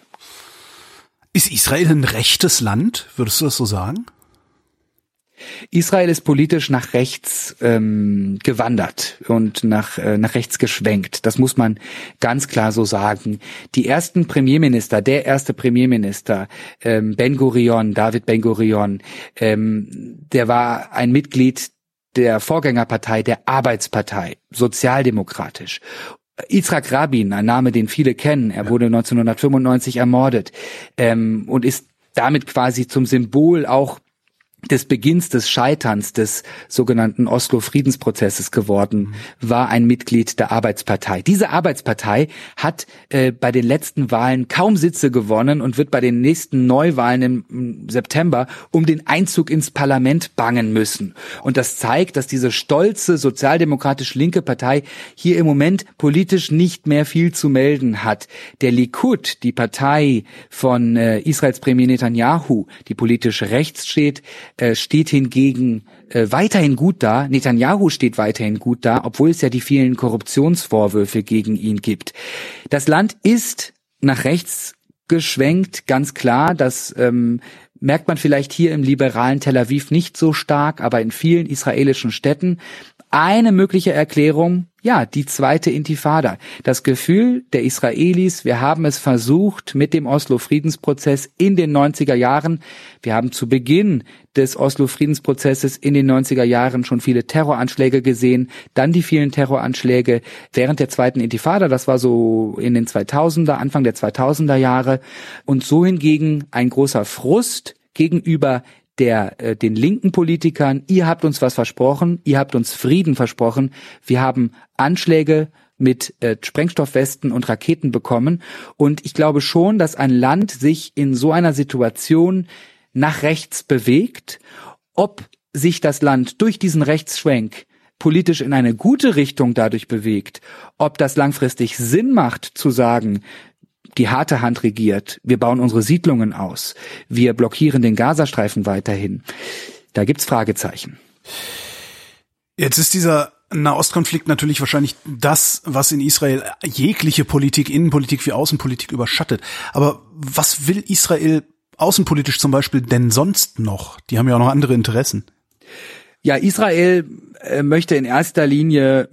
S2: Ist Israel ein rechtes Land? Würdest du das so sagen?
S3: Israel ist politisch nach rechts ähm, gewandert und nach, äh, nach rechts geschwenkt. Das muss man ganz klar so sagen. Die ersten Premierminister, der erste Premierminister, ähm, Ben Gurion, David Ben Gurion, ähm, der war ein Mitglied der Vorgängerpartei, der Arbeitspartei, sozialdemokratisch. Yitzhak Rabin, ein Name, den viele kennen, er wurde 1995 ermordet ähm, und ist damit quasi zum Symbol auch des Beginns des Scheiterns des sogenannten Oslo-Friedensprozesses geworden, war ein Mitglied der Arbeitspartei. Diese Arbeitspartei hat äh, bei den letzten Wahlen kaum Sitze gewonnen und wird bei den nächsten Neuwahlen im September um den Einzug ins Parlament bangen müssen. Und das zeigt, dass diese stolze sozialdemokratisch linke Partei hier im Moment politisch nicht mehr viel zu melden hat. Der Likud, die Partei von äh, Israels Premier Netanyahu, die politisch rechts steht, äh, steht hingegen äh, weiterhin gut da. Netanyahu steht weiterhin gut da, obwohl es ja die vielen Korruptionsvorwürfe gegen ihn gibt. Das Land ist nach rechts geschwenkt, ganz klar. Das ähm, merkt man vielleicht hier im liberalen Tel Aviv nicht so stark, aber in vielen israelischen Städten. Eine mögliche Erklärung, ja, die zweite Intifada. Das Gefühl der Israelis, wir haben es versucht mit dem Oslo-Friedensprozess in den 90er Jahren. Wir haben zu Beginn des Oslo-Friedensprozesses in den 90er Jahren schon viele Terroranschläge gesehen, dann die vielen Terroranschläge während der zweiten Intifada, das war so in den 2000er, Anfang der 2000er Jahre. Und so hingegen ein großer Frust gegenüber der äh, den linken Politikern, ihr habt uns was versprochen, ihr habt uns Frieden versprochen, wir haben Anschläge mit äh, Sprengstoffwesten und Raketen bekommen. Und ich glaube schon, dass ein Land sich in so einer Situation nach rechts bewegt, ob sich das Land durch diesen Rechtsschwenk politisch in eine gute Richtung dadurch bewegt, ob das langfristig Sinn macht zu sagen, die harte Hand regiert. Wir bauen unsere Siedlungen aus. Wir blockieren den Gazastreifen weiterhin. Da gibt's Fragezeichen.
S2: Jetzt ist dieser Nahostkonflikt natürlich wahrscheinlich das, was in Israel jegliche Politik, Innenpolitik wie Außenpolitik überschattet. Aber was will Israel außenpolitisch zum Beispiel denn sonst noch? Die haben ja auch noch andere Interessen.
S3: Ja, Israel äh, möchte in erster Linie,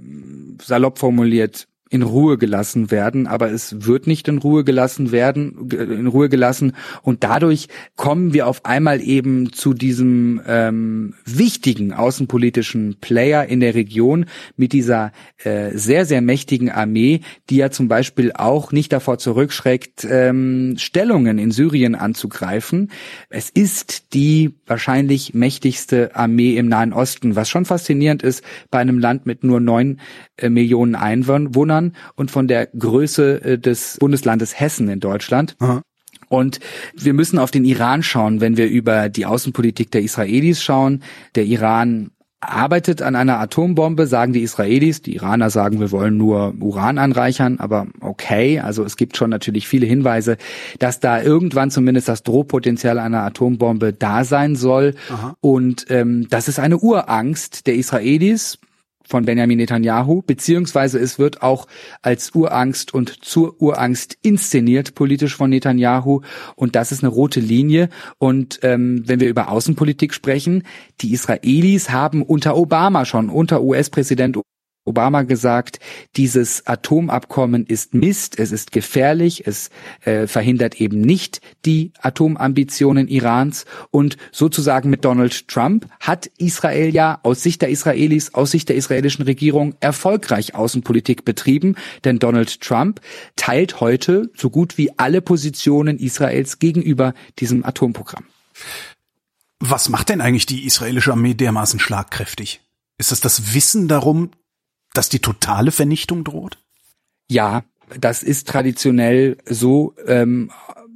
S3: salopp formuliert, in Ruhe gelassen werden, aber es wird nicht in Ruhe gelassen werden, in Ruhe gelassen und dadurch kommen wir auf einmal eben zu diesem ähm, wichtigen außenpolitischen Player in der Region mit dieser äh, sehr sehr mächtigen Armee, die ja zum Beispiel auch nicht davor zurückschreckt, ähm, Stellungen in Syrien anzugreifen. Es ist die wahrscheinlich mächtigste Armee im Nahen Osten, was schon faszinierend ist bei einem Land mit nur neun äh, Millionen Einwohnern und von der Größe äh, des Bundeslandes Hessen in Deutschland. Aha. Und wir müssen auf den Iran schauen, wenn wir über die Außenpolitik der Israelis schauen. Der Iran arbeitet an einer Atombombe, sagen die Israelis. Die Iraner sagen, wir wollen nur Uran anreichern, aber okay. Also es gibt schon natürlich viele Hinweise, dass da irgendwann zumindest das Drohpotenzial einer Atombombe da sein soll. Aha. Und ähm, das ist eine Urangst der Israelis von Benjamin Netanyahu, beziehungsweise es wird auch als Urangst und zur Urangst inszeniert politisch von Netanyahu und das ist eine rote Linie. Und ähm, wenn wir über Außenpolitik sprechen, die Israelis haben unter Obama schon, unter US-Präsident Obama gesagt, dieses Atomabkommen ist Mist, es ist gefährlich, es äh, verhindert eben nicht die Atomambitionen Irans und sozusagen mit Donald Trump hat Israel ja aus Sicht der Israelis, aus Sicht der israelischen Regierung erfolgreich Außenpolitik betrieben, denn Donald Trump teilt heute so gut wie alle Positionen Israels gegenüber diesem Atomprogramm.
S2: Was macht denn eigentlich die israelische Armee dermaßen schlagkräftig? Ist das das Wissen darum, dass die totale Vernichtung droht?
S3: Ja, das ist traditionell so. Ähm,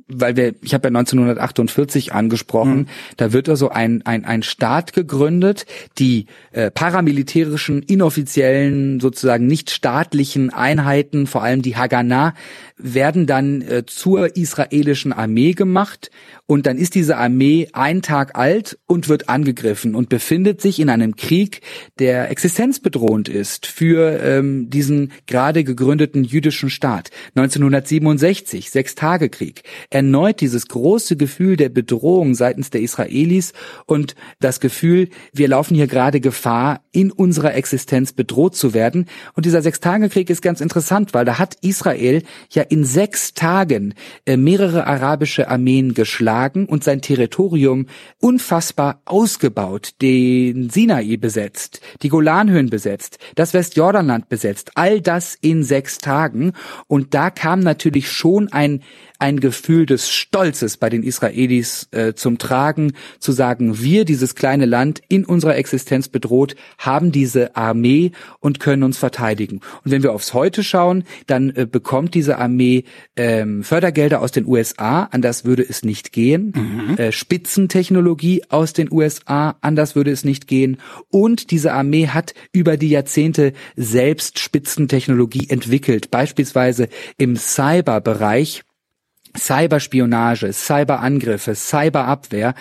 S3: weil wir, ich habe ja 1948 angesprochen, mhm. da wird also ein, ein, ein Staat gegründet, die äh, paramilitärischen, inoffiziellen, sozusagen nicht staatlichen Einheiten, vor allem die Haganah, werden dann äh, zur israelischen Armee gemacht und dann ist diese Armee ein Tag alt und wird angegriffen und befindet sich in einem Krieg, der existenzbedrohend ist für ähm, diesen gerade gegründeten jüdischen Staat. 1967, Sechstagekrieg, erneut dieses große Gefühl der Bedrohung seitens der Israelis und das Gefühl, wir laufen hier gerade Gefahr, in unserer Existenz bedroht zu werden. Und dieser Sechstagekrieg ist ganz interessant, weil da hat Israel ja in sechs Tagen äh, mehrere arabische Armeen geschlagen und sein Territorium unfassbar ausgebaut, den Sinai besetzt, die Golanhöhen besetzt, das Westjordanland besetzt, all das in sechs Tagen. Und da kam natürlich schon ein ein Gefühl des Stolzes bei den Israelis äh, zum Tragen, zu sagen, wir, dieses kleine Land, in unserer Existenz bedroht, haben diese Armee und können uns verteidigen. Und wenn wir aufs Heute schauen, dann äh, bekommt diese Armee ähm, Fördergelder aus den USA, anders würde es nicht gehen, mhm. äh, Spitzentechnologie aus den USA, anders würde es nicht gehen. Und diese Armee hat über die Jahrzehnte selbst Spitzentechnologie entwickelt, beispielsweise im Cyberbereich Cyberspionage, Cyberangriffe, Cyberabwehr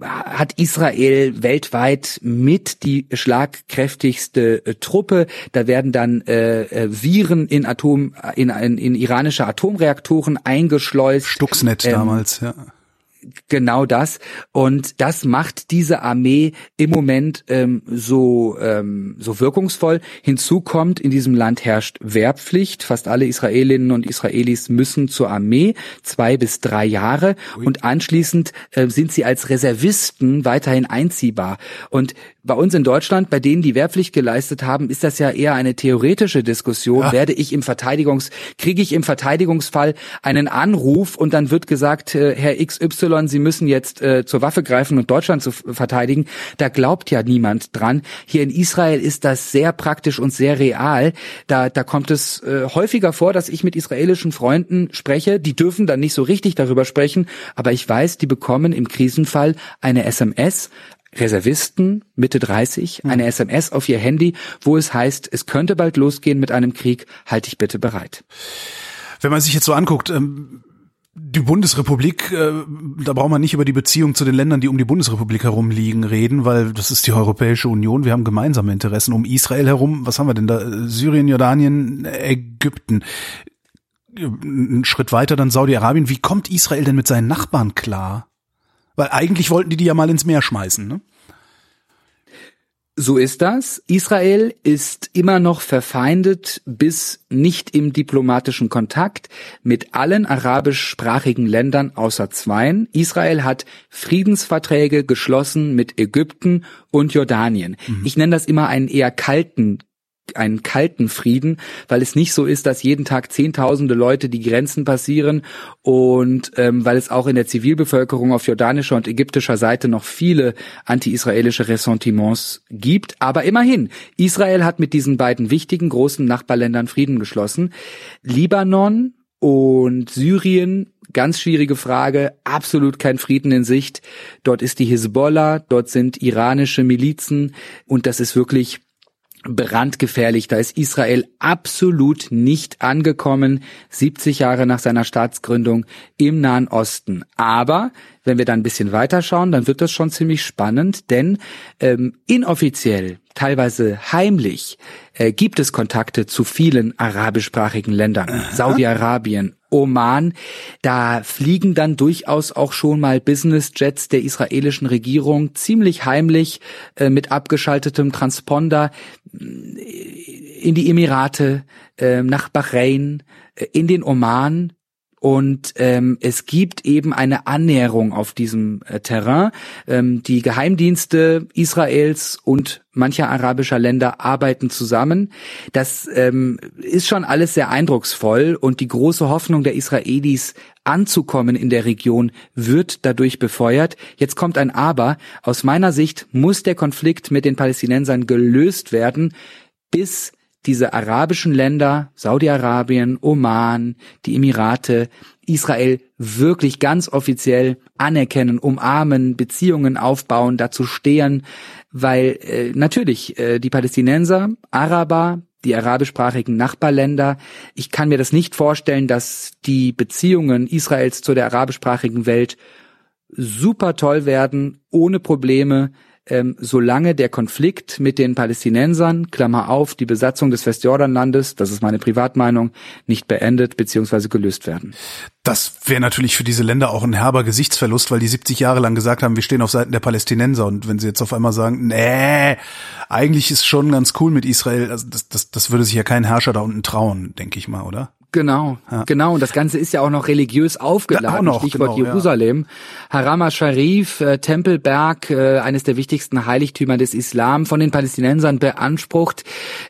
S3: hat Israel weltweit mit die schlagkräftigste äh, Truppe. Da werden dann äh, äh Viren in Atom in, in, in iranische Atomreaktoren eingeschleust.
S2: Stuxnet ähm, damals, ja
S3: genau das. Und das macht diese Armee im Moment ähm, so, ähm, so wirkungsvoll. Hinzu kommt, in diesem Land herrscht Wehrpflicht. Fast alle Israelinnen und Israelis müssen zur Armee, zwei bis drei Jahre. Und anschließend äh, sind sie als Reservisten weiterhin einziehbar. Und bei uns in Deutschland, bei denen die Wehrpflicht geleistet haben, ist das ja eher eine theoretische Diskussion. Ja. Werde ich im Verteidigungs, kriege ich im Verteidigungsfall einen Anruf und dann wird gesagt, äh, Herr XY, Sie müssen jetzt äh, zur Waffe greifen und Deutschland zu verteidigen. Da glaubt ja niemand dran. Hier in Israel ist das sehr praktisch und sehr real. Da, da kommt es äh, häufiger vor, dass ich mit israelischen Freunden spreche. Die dürfen dann nicht so richtig darüber sprechen, aber ich weiß, die bekommen im Krisenfall eine SMS, Reservisten Mitte 30 eine SMS auf ihr Handy, wo es heißt, es könnte bald losgehen mit einem Krieg, halte ich bitte bereit.
S2: Wenn man sich jetzt so anguckt, ähm die Bundesrepublik, äh, da braucht man nicht über die Beziehung zu den Ländern, die um die Bundesrepublik herum liegen, reden, weil das ist die Europäische Union. Wir haben gemeinsame Interessen um Israel herum. Was haben wir denn da? Syrien, Jordanien, Ägypten. Ein Schritt weiter dann Saudi-Arabien. Wie kommt Israel denn mit seinen Nachbarn klar? Weil eigentlich wollten die die ja mal ins Meer schmeißen, ne?
S3: So ist das. Israel ist immer noch verfeindet bis nicht im diplomatischen Kontakt mit allen arabischsprachigen Ländern außer zweien. Israel hat Friedensverträge geschlossen mit Ägypten und Jordanien. Mhm. Ich nenne das immer einen eher kalten einen kalten Frieden, weil es nicht so ist, dass jeden Tag Zehntausende Leute die Grenzen passieren und ähm, weil es auch in der Zivilbevölkerung auf jordanischer und ägyptischer Seite noch viele anti-israelische Ressentiments gibt. Aber immerhin, Israel hat mit diesen beiden wichtigen großen Nachbarländern Frieden geschlossen. Libanon und Syrien, ganz schwierige Frage, absolut kein Frieden in Sicht. Dort ist die Hisbollah, dort sind iranische Milizen und das ist wirklich brandgefährlich. Da ist Israel absolut nicht angekommen, 70 Jahre nach seiner Staatsgründung im Nahen Osten. Aber wenn wir dann ein bisschen weiterschauen, dann wird das schon ziemlich spannend, denn ähm, inoffiziell, teilweise heimlich, äh, gibt es Kontakte zu vielen arabischsprachigen Ländern. Saudi-Arabien, Oman. Da fliegen dann durchaus auch schon mal Business-Jets der israelischen Regierung ziemlich heimlich äh, mit abgeschaltetem Transponder äh, in die Emirate, äh, nach Bahrain, in den Oman und ähm, es gibt eben eine Annäherung auf diesem äh, Terrain. Ähm, die Geheimdienste Israels und mancher arabischer Länder arbeiten zusammen. Das ähm, ist schon alles sehr eindrucksvoll und die große Hoffnung der Israelis anzukommen in der Region wird dadurch befeuert. Jetzt kommt ein Aber. Aus meiner Sicht muss der Konflikt mit den Palästinensern gelöst werden, bis diese arabischen Länder, Saudi-Arabien, Oman, die Emirate, Israel wirklich ganz offiziell anerkennen, umarmen, Beziehungen aufbauen, dazu stehen, weil äh, natürlich äh, die Palästinenser, Araber, die arabischsprachigen Nachbarländer. Ich kann mir das nicht vorstellen, dass die Beziehungen Israels zu der arabischsprachigen Welt super toll werden, ohne Probleme, ähm, solange der Konflikt mit den Palästinensern, Klammer auf, die Besatzung des Westjordanlandes, das ist meine Privatmeinung, nicht beendet bzw. gelöst werden.
S2: Das wäre natürlich für diese Länder auch ein herber Gesichtsverlust, weil die 70 Jahre lang gesagt haben, wir stehen auf Seiten der Palästinenser. Und wenn sie jetzt auf einmal sagen, nee, eigentlich ist schon ganz cool mit Israel, also das, das, das würde sich ja kein Herrscher da unten trauen, denke ich mal, oder?
S3: Genau, ja. genau. Und das Ganze ist ja auch noch religiös aufgeladen. Ja, noch, Stichwort genau, Jerusalem. Ja. Harama Sharif, äh, Tempelberg, äh, eines der wichtigsten Heiligtümer des Islam, von den Palästinensern beansprucht.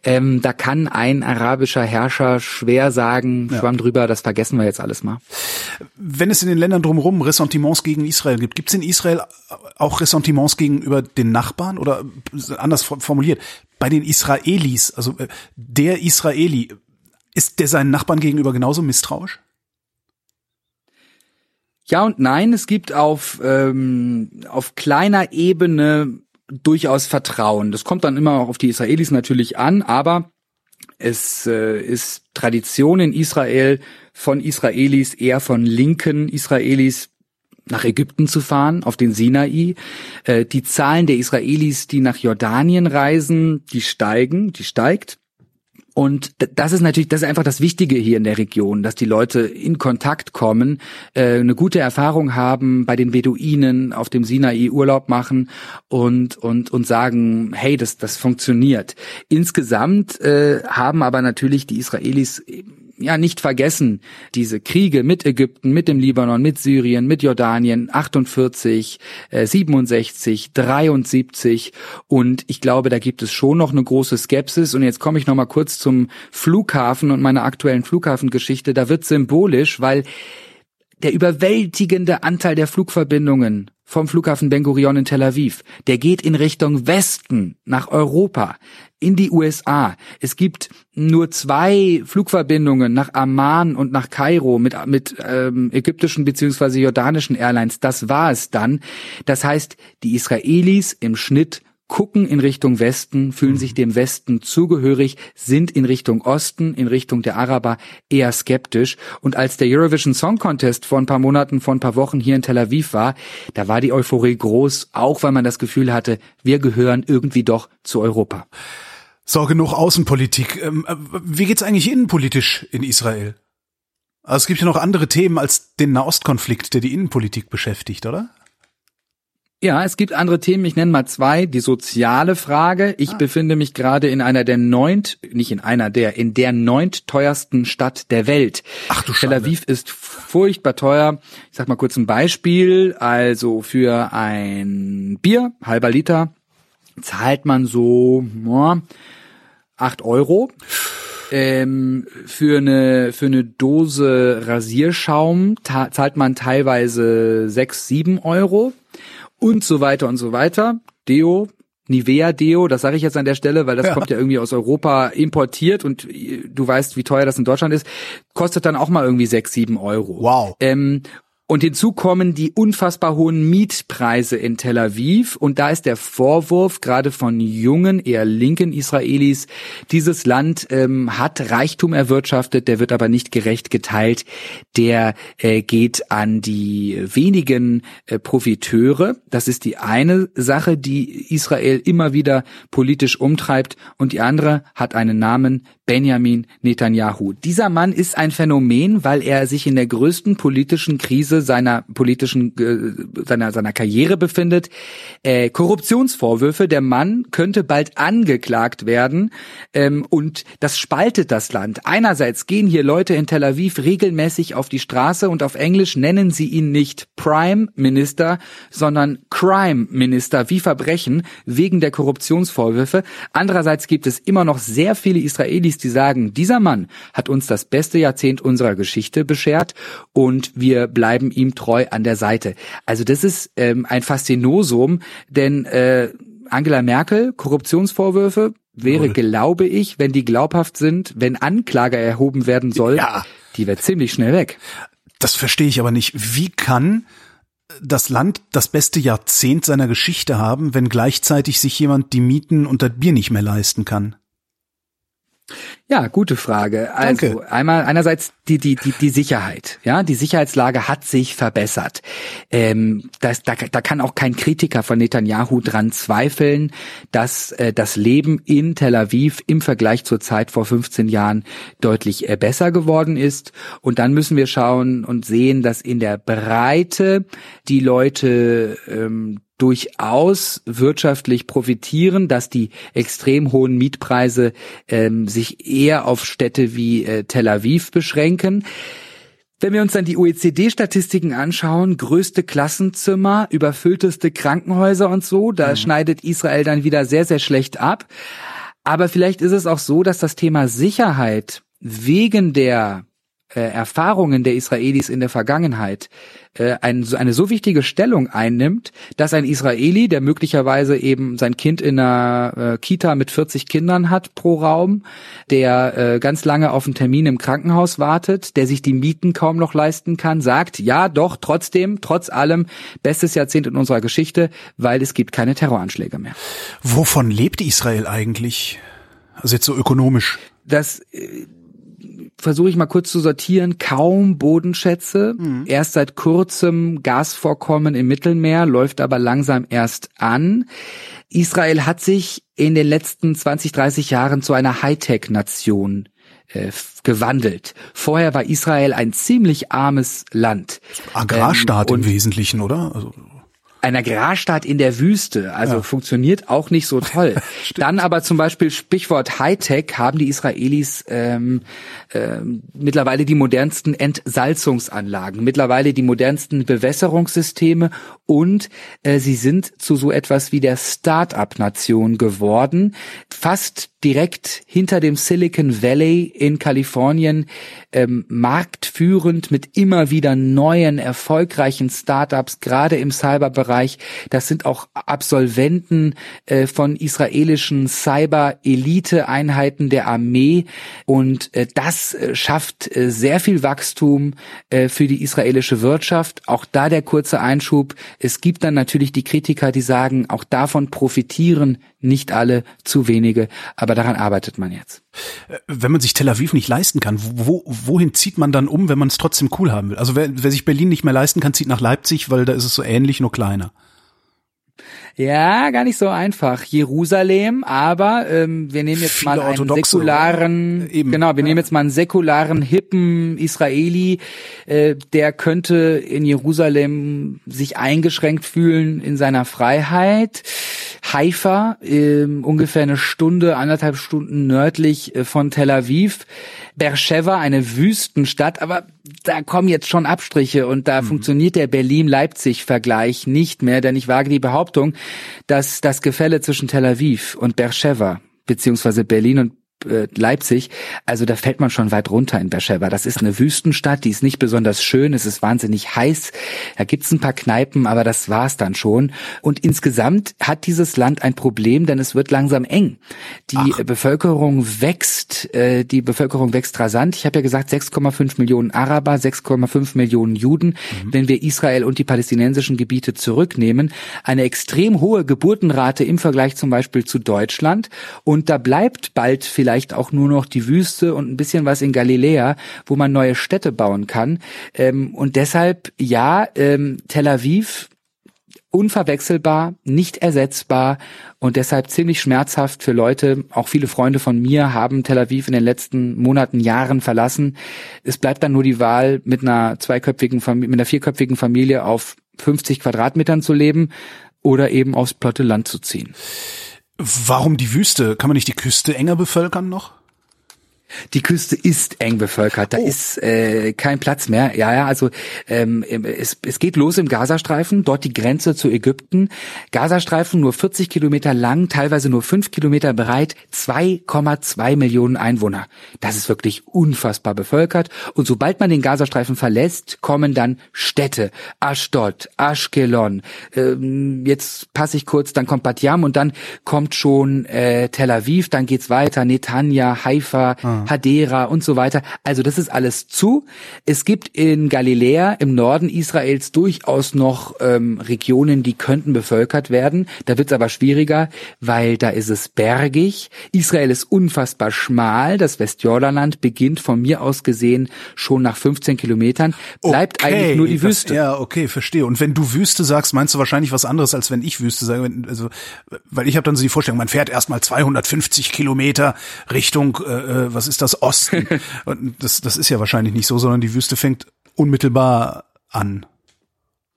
S3: Ähm, da kann ein arabischer Herrscher schwer sagen, schwamm drüber, das vergessen wir jetzt alles mal.
S2: Wenn es in den Ländern drumherum Ressentiments gegen Israel gibt, gibt es in Israel auch Ressentiments gegenüber den Nachbarn oder anders formuliert, bei den Israelis, also äh, der Israeli, ist der seinen Nachbarn gegenüber genauso misstrauisch?
S3: Ja und nein, es gibt auf, ähm, auf kleiner Ebene durchaus Vertrauen. Das kommt dann immer auch auf die Israelis natürlich an, aber es äh, ist Tradition in Israel von Israelis, eher von linken Israelis, nach Ägypten zu fahren, auf den Sinai. Äh, die Zahlen der Israelis, die nach Jordanien reisen, die steigen, die steigt. Und das ist natürlich, das ist einfach das Wichtige hier in der Region, dass die Leute in Kontakt kommen, äh, eine gute Erfahrung haben, bei den Beduinen auf dem Sinai Urlaub machen und und und sagen, hey, das das funktioniert. Insgesamt äh, haben aber natürlich die Israelis ja nicht vergessen, diese Kriege mit Ägypten, mit dem Libanon, mit Syrien, mit Jordanien, 48, äh, 67, 73 und ich glaube, da gibt es schon noch eine große Skepsis. Und jetzt komme ich noch mal kurz zum Flughafen und meiner aktuellen Flughafengeschichte, da wird symbolisch, weil der überwältigende Anteil der Flugverbindungen vom Flughafen Ben Gurion in Tel Aviv, der geht in Richtung Westen nach Europa in die USA. Es gibt nur zwei Flugverbindungen nach Amman und nach Kairo mit, mit ähm, ägyptischen beziehungsweise jordanischen Airlines. Das war es dann. Das heißt, die Israelis im Schnitt gucken in Richtung Westen, fühlen sich dem Westen zugehörig, sind in Richtung Osten, in Richtung der Araber eher skeptisch. Und als der Eurovision Song Contest vor ein paar Monaten, vor ein paar Wochen hier in Tel Aviv war, da war die Euphorie groß, auch weil man das Gefühl hatte, wir gehören irgendwie doch zu Europa.
S2: So, genug Außenpolitik. Ähm, äh, wie geht's eigentlich innenpolitisch in Israel? Also es gibt ja noch andere Themen als den Nahostkonflikt, der die Innenpolitik beschäftigt, oder?
S3: Ja, es gibt andere Themen. Ich nenne mal zwei. Die soziale Frage. Ich ah. befinde mich gerade in einer der neunt, nicht in einer der, in der neunt teuersten Stadt der Welt.
S2: Ach du
S3: Tel Aviv ist furchtbar teuer. Ich sag mal kurz ein Beispiel. Also für ein Bier, halber Liter, zahlt man so, ja, 8 Euro. Ähm, für eine für eine Dose Rasierschaum zahlt man teilweise 6, 7 Euro und so weiter und so weiter. Deo, Nivea Deo, das sage ich jetzt an der Stelle, weil das ja. kommt ja irgendwie aus Europa importiert und du weißt, wie teuer das in Deutschland ist, kostet dann auch mal irgendwie 6, 7 Euro.
S2: Wow.
S3: Ähm, und hinzu kommen die unfassbar hohen Mietpreise in Tel Aviv. Und da ist der Vorwurf gerade von jungen, eher linken Israelis, dieses Land ähm, hat Reichtum erwirtschaftet, der wird aber nicht gerecht geteilt. Der äh, geht an die wenigen äh, Profiteure. Das ist die eine Sache, die Israel immer wieder politisch umtreibt. Und die andere hat einen Namen, Benjamin Netanyahu. Dieser Mann ist ein Phänomen, weil er sich in der größten politischen Krise seiner politischen äh, seiner seiner Karriere befindet. Äh, Korruptionsvorwürfe. Der Mann könnte bald angeklagt werden ähm, und das spaltet das Land. Einerseits gehen hier Leute in Tel Aviv regelmäßig auf die Straße und auf Englisch nennen sie ihn nicht Prime Minister, sondern Crime Minister wie Verbrechen wegen der Korruptionsvorwürfe. Andererseits gibt es immer noch sehr viele Israelis, die sagen, dieser Mann hat uns das beste Jahrzehnt unserer Geschichte beschert und wir bleiben ihm treu an der Seite. Also das ist ähm, ein Faszinosum, denn äh, Angela Merkel, Korruptionsvorwürfe, wäre, Null. glaube ich, wenn die glaubhaft sind, wenn Anklage erhoben werden soll, ja. die wäre ziemlich schnell weg.
S2: Das verstehe ich aber nicht. Wie kann das Land das beste Jahrzehnt seiner Geschichte haben, wenn gleichzeitig sich jemand die Mieten und das Bier nicht mehr leisten kann?
S3: Ja, gute Frage. Also Danke. einmal einerseits die die die die Sicherheit. Ja, die Sicherheitslage hat sich verbessert. Ähm, das, da, da kann auch kein Kritiker von Netanyahu dran zweifeln, dass äh, das Leben in Tel Aviv im Vergleich zur Zeit vor 15 Jahren deutlich äh, besser geworden ist. Und dann müssen wir schauen und sehen, dass in der Breite die Leute ähm, durchaus wirtschaftlich profitieren, dass die extrem hohen Mietpreise ähm, sich eher auf Städte wie äh, Tel Aviv beschränken. Wenn wir uns dann die OECD-Statistiken anschauen, größte Klassenzimmer, überfüllteste Krankenhäuser und so, da mhm. schneidet Israel dann wieder sehr, sehr schlecht ab. Aber vielleicht ist es auch so, dass das Thema Sicherheit wegen der äh, Erfahrungen der Israelis in der Vergangenheit äh, ein, eine so wichtige Stellung einnimmt, dass ein Israeli, der möglicherweise eben sein Kind in einer äh, Kita mit 40 Kindern hat pro Raum, der äh, ganz lange auf einen Termin im Krankenhaus wartet, der sich die Mieten kaum noch leisten kann, sagt, ja doch, trotzdem, trotz allem, bestes Jahrzehnt in unserer Geschichte, weil es gibt keine Terroranschläge mehr.
S2: Wovon lebt Israel eigentlich? Also jetzt so ökonomisch.
S3: Das äh, versuche ich mal kurz zu sortieren, kaum Bodenschätze, mhm. erst seit kurzem Gasvorkommen im Mittelmeer, läuft aber langsam erst an. Israel hat sich in den letzten 20, 30 Jahren zu einer Hightech-Nation äh, gewandelt. Vorher war Israel ein ziemlich armes Land.
S2: Agrarstaat ähm, im Wesentlichen, oder? Also
S3: ein Agrarstaat in der Wüste, also ja. funktioniert auch nicht so toll. Dann aber zum Beispiel Stichwort Hightech haben die Israelis ähm, ähm, mittlerweile die modernsten Entsalzungsanlagen, mittlerweile die modernsten Bewässerungssysteme und äh, sie sind zu so etwas wie der Start-up-Nation geworden. Fast direkt hinter dem Silicon Valley in Kalifornien ähm, marktführend mit immer wieder neuen, erfolgreichen Startups, gerade im Cyberbereich. Das sind auch Absolventen äh, von israelischen Cyber-Elite-Einheiten der Armee. Und äh, das äh, schafft äh, sehr viel Wachstum äh, für die israelische Wirtschaft. Auch da der kurze Einschub. Es gibt dann natürlich die Kritiker, die sagen, auch davon profitieren nicht alle, zu wenige, aber daran arbeitet man jetzt.
S2: Wenn man sich Tel Aviv nicht leisten kann, wo, wohin zieht man dann um, wenn man es trotzdem cool haben will? Also wer, wer sich Berlin nicht mehr leisten kann, zieht nach Leipzig, weil da ist es so ähnlich, nur kleiner.
S3: Ja, gar nicht so einfach. Jerusalem, aber ähm, wir nehmen jetzt Viele mal einen säkularen, Eben, genau, wir ja. nehmen jetzt mal einen säkularen, hippen Israeli, äh, der könnte in Jerusalem sich eingeschränkt fühlen in seiner Freiheit. Haifa, äh, ungefähr eine Stunde, anderthalb Stunden nördlich äh, von Tel Aviv. Beersheba, eine Wüstenstadt, aber da kommen jetzt schon Abstriche und da mhm. funktioniert der Berlin-Leipzig-Vergleich nicht mehr, denn ich wage die Behauptung, dass das Gefälle zwischen Tel Aviv und Beersheba beziehungsweise Berlin und äh, Leipzig, also da fällt man schon weit runter in Beersheba. Das ist eine Wüstenstadt, die ist nicht besonders schön, es ist wahnsinnig heiß, da gibt's ein paar Kneipen, aber das war's dann schon. Und insgesamt hat dieses Land ein Problem, denn es wird langsam eng. Die Ach. Bevölkerung wächst, äh, die Bevölkerung wächst rasant. Ich habe ja gesagt, 6,5 Millionen Araber, 6,5 Millionen Juden. Mhm. Wenn wir Israel und die palästinensischen Gebiete zurücknehmen, eine extrem hohe Geburtenrate im Vergleich zum Beispiel zu Deutschland. Und da bleibt bald vielleicht vielleicht auch nur noch die Wüste und ein bisschen was in Galiläa, wo man neue Städte bauen kann. Ähm, und deshalb, ja, ähm, Tel Aviv unverwechselbar, nicht ersetzbar und deshalb ziemlich schmerzhaft für Leute. Auch viele Freunde von mir haben Tel Aviv in den letzten Monaten, Jahren verlassen. Es bleibt dann nur die Wahl, mit einer zweiköpfigen Familie, mit einer vierköpfigen Familie auf 50 Quadratmetern zu leben oder eben aufs platte Land zu ziehen.
S2: Warum die Wüste? Kann man nicht die Küste enger bevölkern noch?
S3: Die Küste ist eng bevölkert, da oh. ist äh, kein Platz mehr. Ja, ja, also ähm, es, es geht los im Gazastreifen, dort die Grenze zu Ägypten. Gazastreifen nur 40 Kilometer lang, teilweise nur 5 Kilometer breit, 2,2 Millionen Einwohner. Das ist wirklich unfassbar bevölkert. Und sobald man den Gazastreifen verlässt, kommen dann Städte. Ashdod, Ashkelon, ähm, jetzt passe ich kurz, dann kommt Bat Yam und dann kommt schon äh, Tel Aviv, dann geht's weiter, Netanya, Haifa, ah. Hadera und so weiter. Also das ist alles zu. Es gibt in Galiläa im Norden Israels durchaus noch ähm, Regionen, die könnten bevölkert werden. Da wird es aber schwieriger, weil da ist es bergig. Israel ist unfassbar schmal. Das Westjordanland beginnt von mir aus gesehen schon nach 15 Kilometern. Bleibt okay, eigentlich nur die Wüste.
S2: ja, okay, verstehe. Und wenn du Wüste sagst, meinst du wahrscheinlich was anderes, als wenn ich Wüste sage. Also, weil ich habe dann so die Vorstellung, man fährt erstmal 250 Kilometer Richtung, äh, äh, was ist das, Osten. Und das, das ist ja wahrscheinlich nicht so, sondern die Wüste fängt unmittelbar an.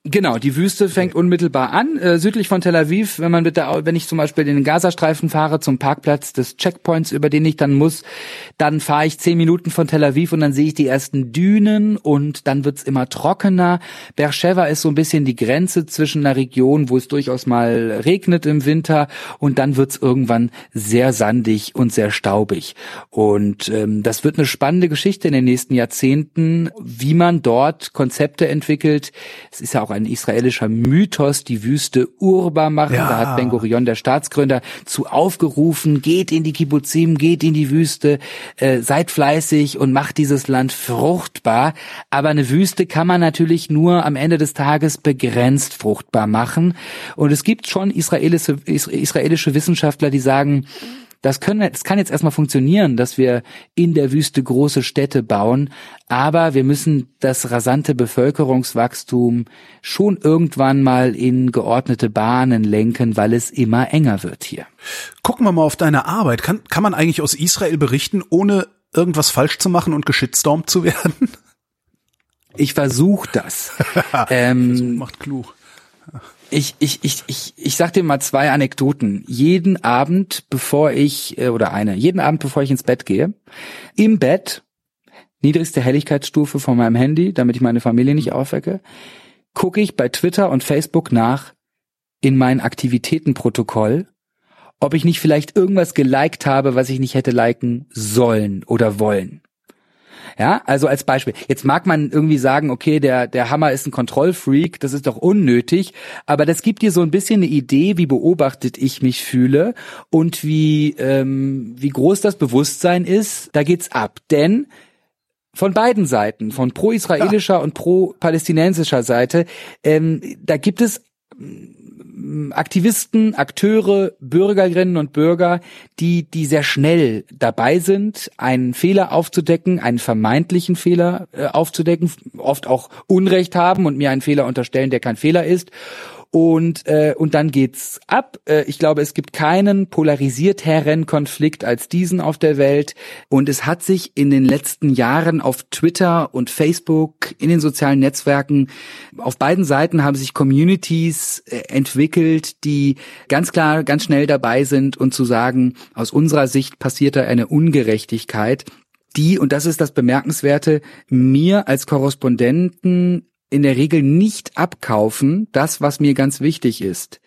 S3: Genau, die Wüste fängt unmittelbar an, äh, südlich von Tel Aviv. Wenn man mit der, wenn ich zum Beispiel in den Gazastreifen fahre zum Parkplatz des Checkpoints, über den ich dann muss, dann fahre ich zehn Minuten von Tel Aviv und dann sehe ich die ersten Dünen und dann wird's immer trockener. Beersheba ist so ein bisschen die Grenze zwischen einer Region, wo es durchaus mal regnet im Winter und dann wird's irgendwann sehr sandig und sehr staubig. Und ähm, das wird eine spannende Geschichte in den nächsten Jahrzehnten, wie man dort Konzepte entwickelt. Es ist ja auch ein israelischer Mythos, die Wüste urbar machen. Ja. Da hat Ben Gurion, der Staatsgründer, zu aufgerufen, geht in die Kibbuzim, geht in die Wüste, äh, seid fleißig und macht dieses Land fruchtbar. Aber eine Wüste kann man natürlich nur am Ende des Tages begrenzt fruchtbar machen. Und es gibt schon israelische, israelische Wissenschaftler, die sagen, das, können, das kann jetzt erstmal funktionieren, dass wir in der Wüste große Städte bauen, aber wir müssen das rasante Bevölkerungswachstum schon irgendwann mal in geordnete Bahnen lenken, weil es immer enger wird hier.
S2: Gucken wir mal auf deine Arbeit. Kann, kann man eigentlich aus Israel berichten, ohne irgendwas falsch zu machen und geschitstormt zu werden?
S3: Ich versuche das. ähm,
S2: macht klug
S3: ich, ich, ich, ich, ich sag dir mal zwei Anekdoten. Jeden Abend, bevor ich, äh, oder eine, jeden Abend, bevor ich ins Bett gehe, im Bett, niedrigste Helligkeitsstufe von meinem Handy, damit ich meine Familie nicht aufwecke, gucke ich bei Twitter und Facebook nach in mein Aktivitätenprotokoll, ob ich nicht vielleicht irgendwas geliked habe, was ich nicht hätte liken sollen oder wollen. Ja, also als Beispiel. Jetzt mag man irgendwie sagen, okay, der, der Hammer ist ein Kontrollfreak, das ist doch unnötig, aber das gibt dir so ein bisschen eine Idee, wie beobachtet ich mich fühle und wie, ähm, wie groß das Bewusstsein ist, da geht's ab. Denn von beiden Seiten, von pro-israelischer ja. und pro-palästinensischer Seite, ähm, da gibt es Aktivisten, Akteure, Bürgerinnen und Bürger, die, die sehr schnell dabei sind, einen Fehler aufzudecken, einen vermeintlichen Fehler äh, aufzudecken, oft auch Unrecht haben und mir einen Fehler unterstellen, der kein Fehler ist und, äh, und dann geht's ab. Äh, ich glaube, es gibt keinen polarisierteren Konflikt als diesen auf der Welt. Und es hat sich in den letzten Jahren auf Twitter und Facebook, in den sozialen Netzwerken, auf beiden Seiten haben sich Communities äh, entwickelt, die ganz klar, ganz schnell dabei sind und zu sagen, aus unserer Sicht passiert da eine Ungerechtigkeit die, und das ist das Bemerkenswerte, mir als Korrespondenten in der Regel nicht abkaufen, das, was mir ganz wichtig ist,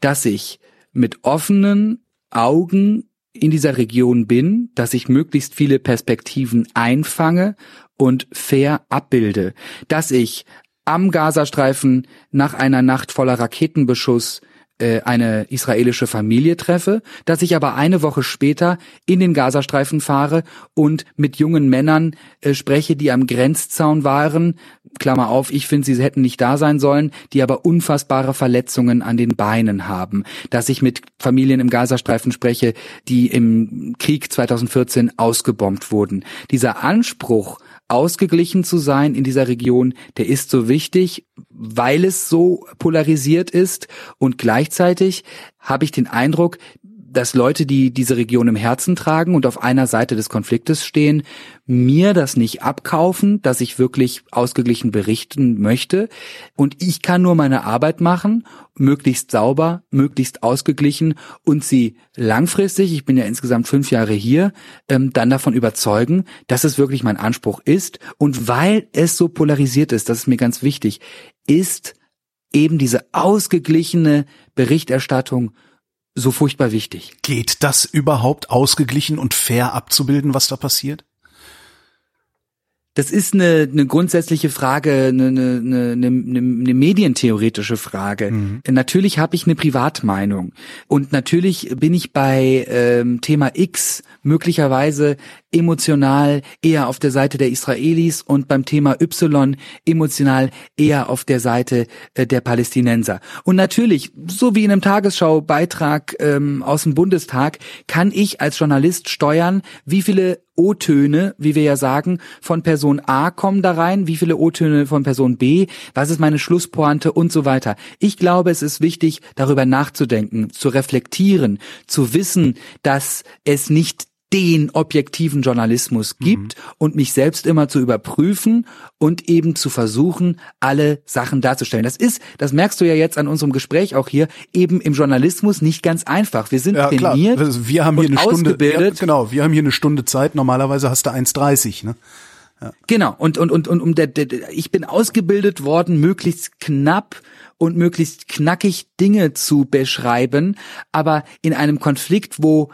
S3: dass ich mit offenen Augen in dieser Region bin, dass ich möglichst viele Perspektiven einfange und fair abbilde, dass ich am Gazastreifen nach einer Nacht voller Raketenbeschuss äh, eine israelische Familie treffe, dass ich aber eine Woche später in den Gazastreifen fahre und mit jungen Männern äh, spreche, die am Grenzzaun waren, Klammer auf, ich finde, sie hätten nicht da sein sollen, die aber unfassbare Verletzungen an den Beinen haben, dass ich mit Familien im Gazastreifen spreche, die im Krieg 2014 ausgebombt wurden. Dieser Anspruch, ausgeglichen zu sein in dieser Region, der ist so wichtig, weil es so polarisiert ist und gleichzeitig habe ich den Eindruck, dass Leute, die diese Region im Herzen tragen und auf einer Seite des Konfliktes stehen, mir das nicht abkaufen, dass ich wirklich ausgeglichen berichten möchte. Und ich kann nur meine Arbeit machen, möglichst sauber, möglichst ausgeglichen und sie langfristig, ich bin ja insgesamt fünf Jahre hier, ähm, dann davon überzeugen, dass es wirklich mein Anspruch ist. Und weil es so polarisiert ist, das ist mir ganz wichtig, ist eben diese ausgeglichene Berichterstattung so furchtbar wichtig.
S2: Geht das überhaupt ausgeglichen und fair abzubilden, was da passiert?
S3: Das ist eine, eine grundsätzliche Frage, eine, eine, eine, eine medientheoretische Frage. Mhm. Natürlich habe ich eine Privatmeinung und natürlich bin ich bei ähm, Thema X möglicherweise emotional eher auf der Seite der Israelis und beim Thema Y emotional eher auf der Seite äh, der Palästinenser. Und natürlich, so wie in einem Tagesschaubeitrag ähm, aus dem Bundestag, kann ich als Journalist steuern, wie viele O-Töne, wie wir ja sagen, von Person A kommen da rein, wie viele O-Töne von Person B, was ist meine Schlusspointe und so weiter. Ich glaube, es ist wichtig, darüber nachzudenken, zu reflektieren, zu wissen, dass es nicht den objektiven Journalismus gibt mhm. und mich selbst immer zu überprüfen und eben zu versuchen, alle Sachen darzustellen. Das ist, das merkst du ja jetzt an unserem Gespräch auch hier, eben im Journalismus nicht ganz einfach. Wir sind ja, trainiert
S2: klar. Wir haben hier eine Stunde, ja, genau, wir haben hier eine Stunde Zeit. Normalerweise hast du 1,30, ne?
S3: Ja. Genau. Und, und, und, und um der, der, ich bin ausgebildet worden, möglichst knapp und möglichst knackig Dinge zu beschreiben, aber in einem Konflikt, wo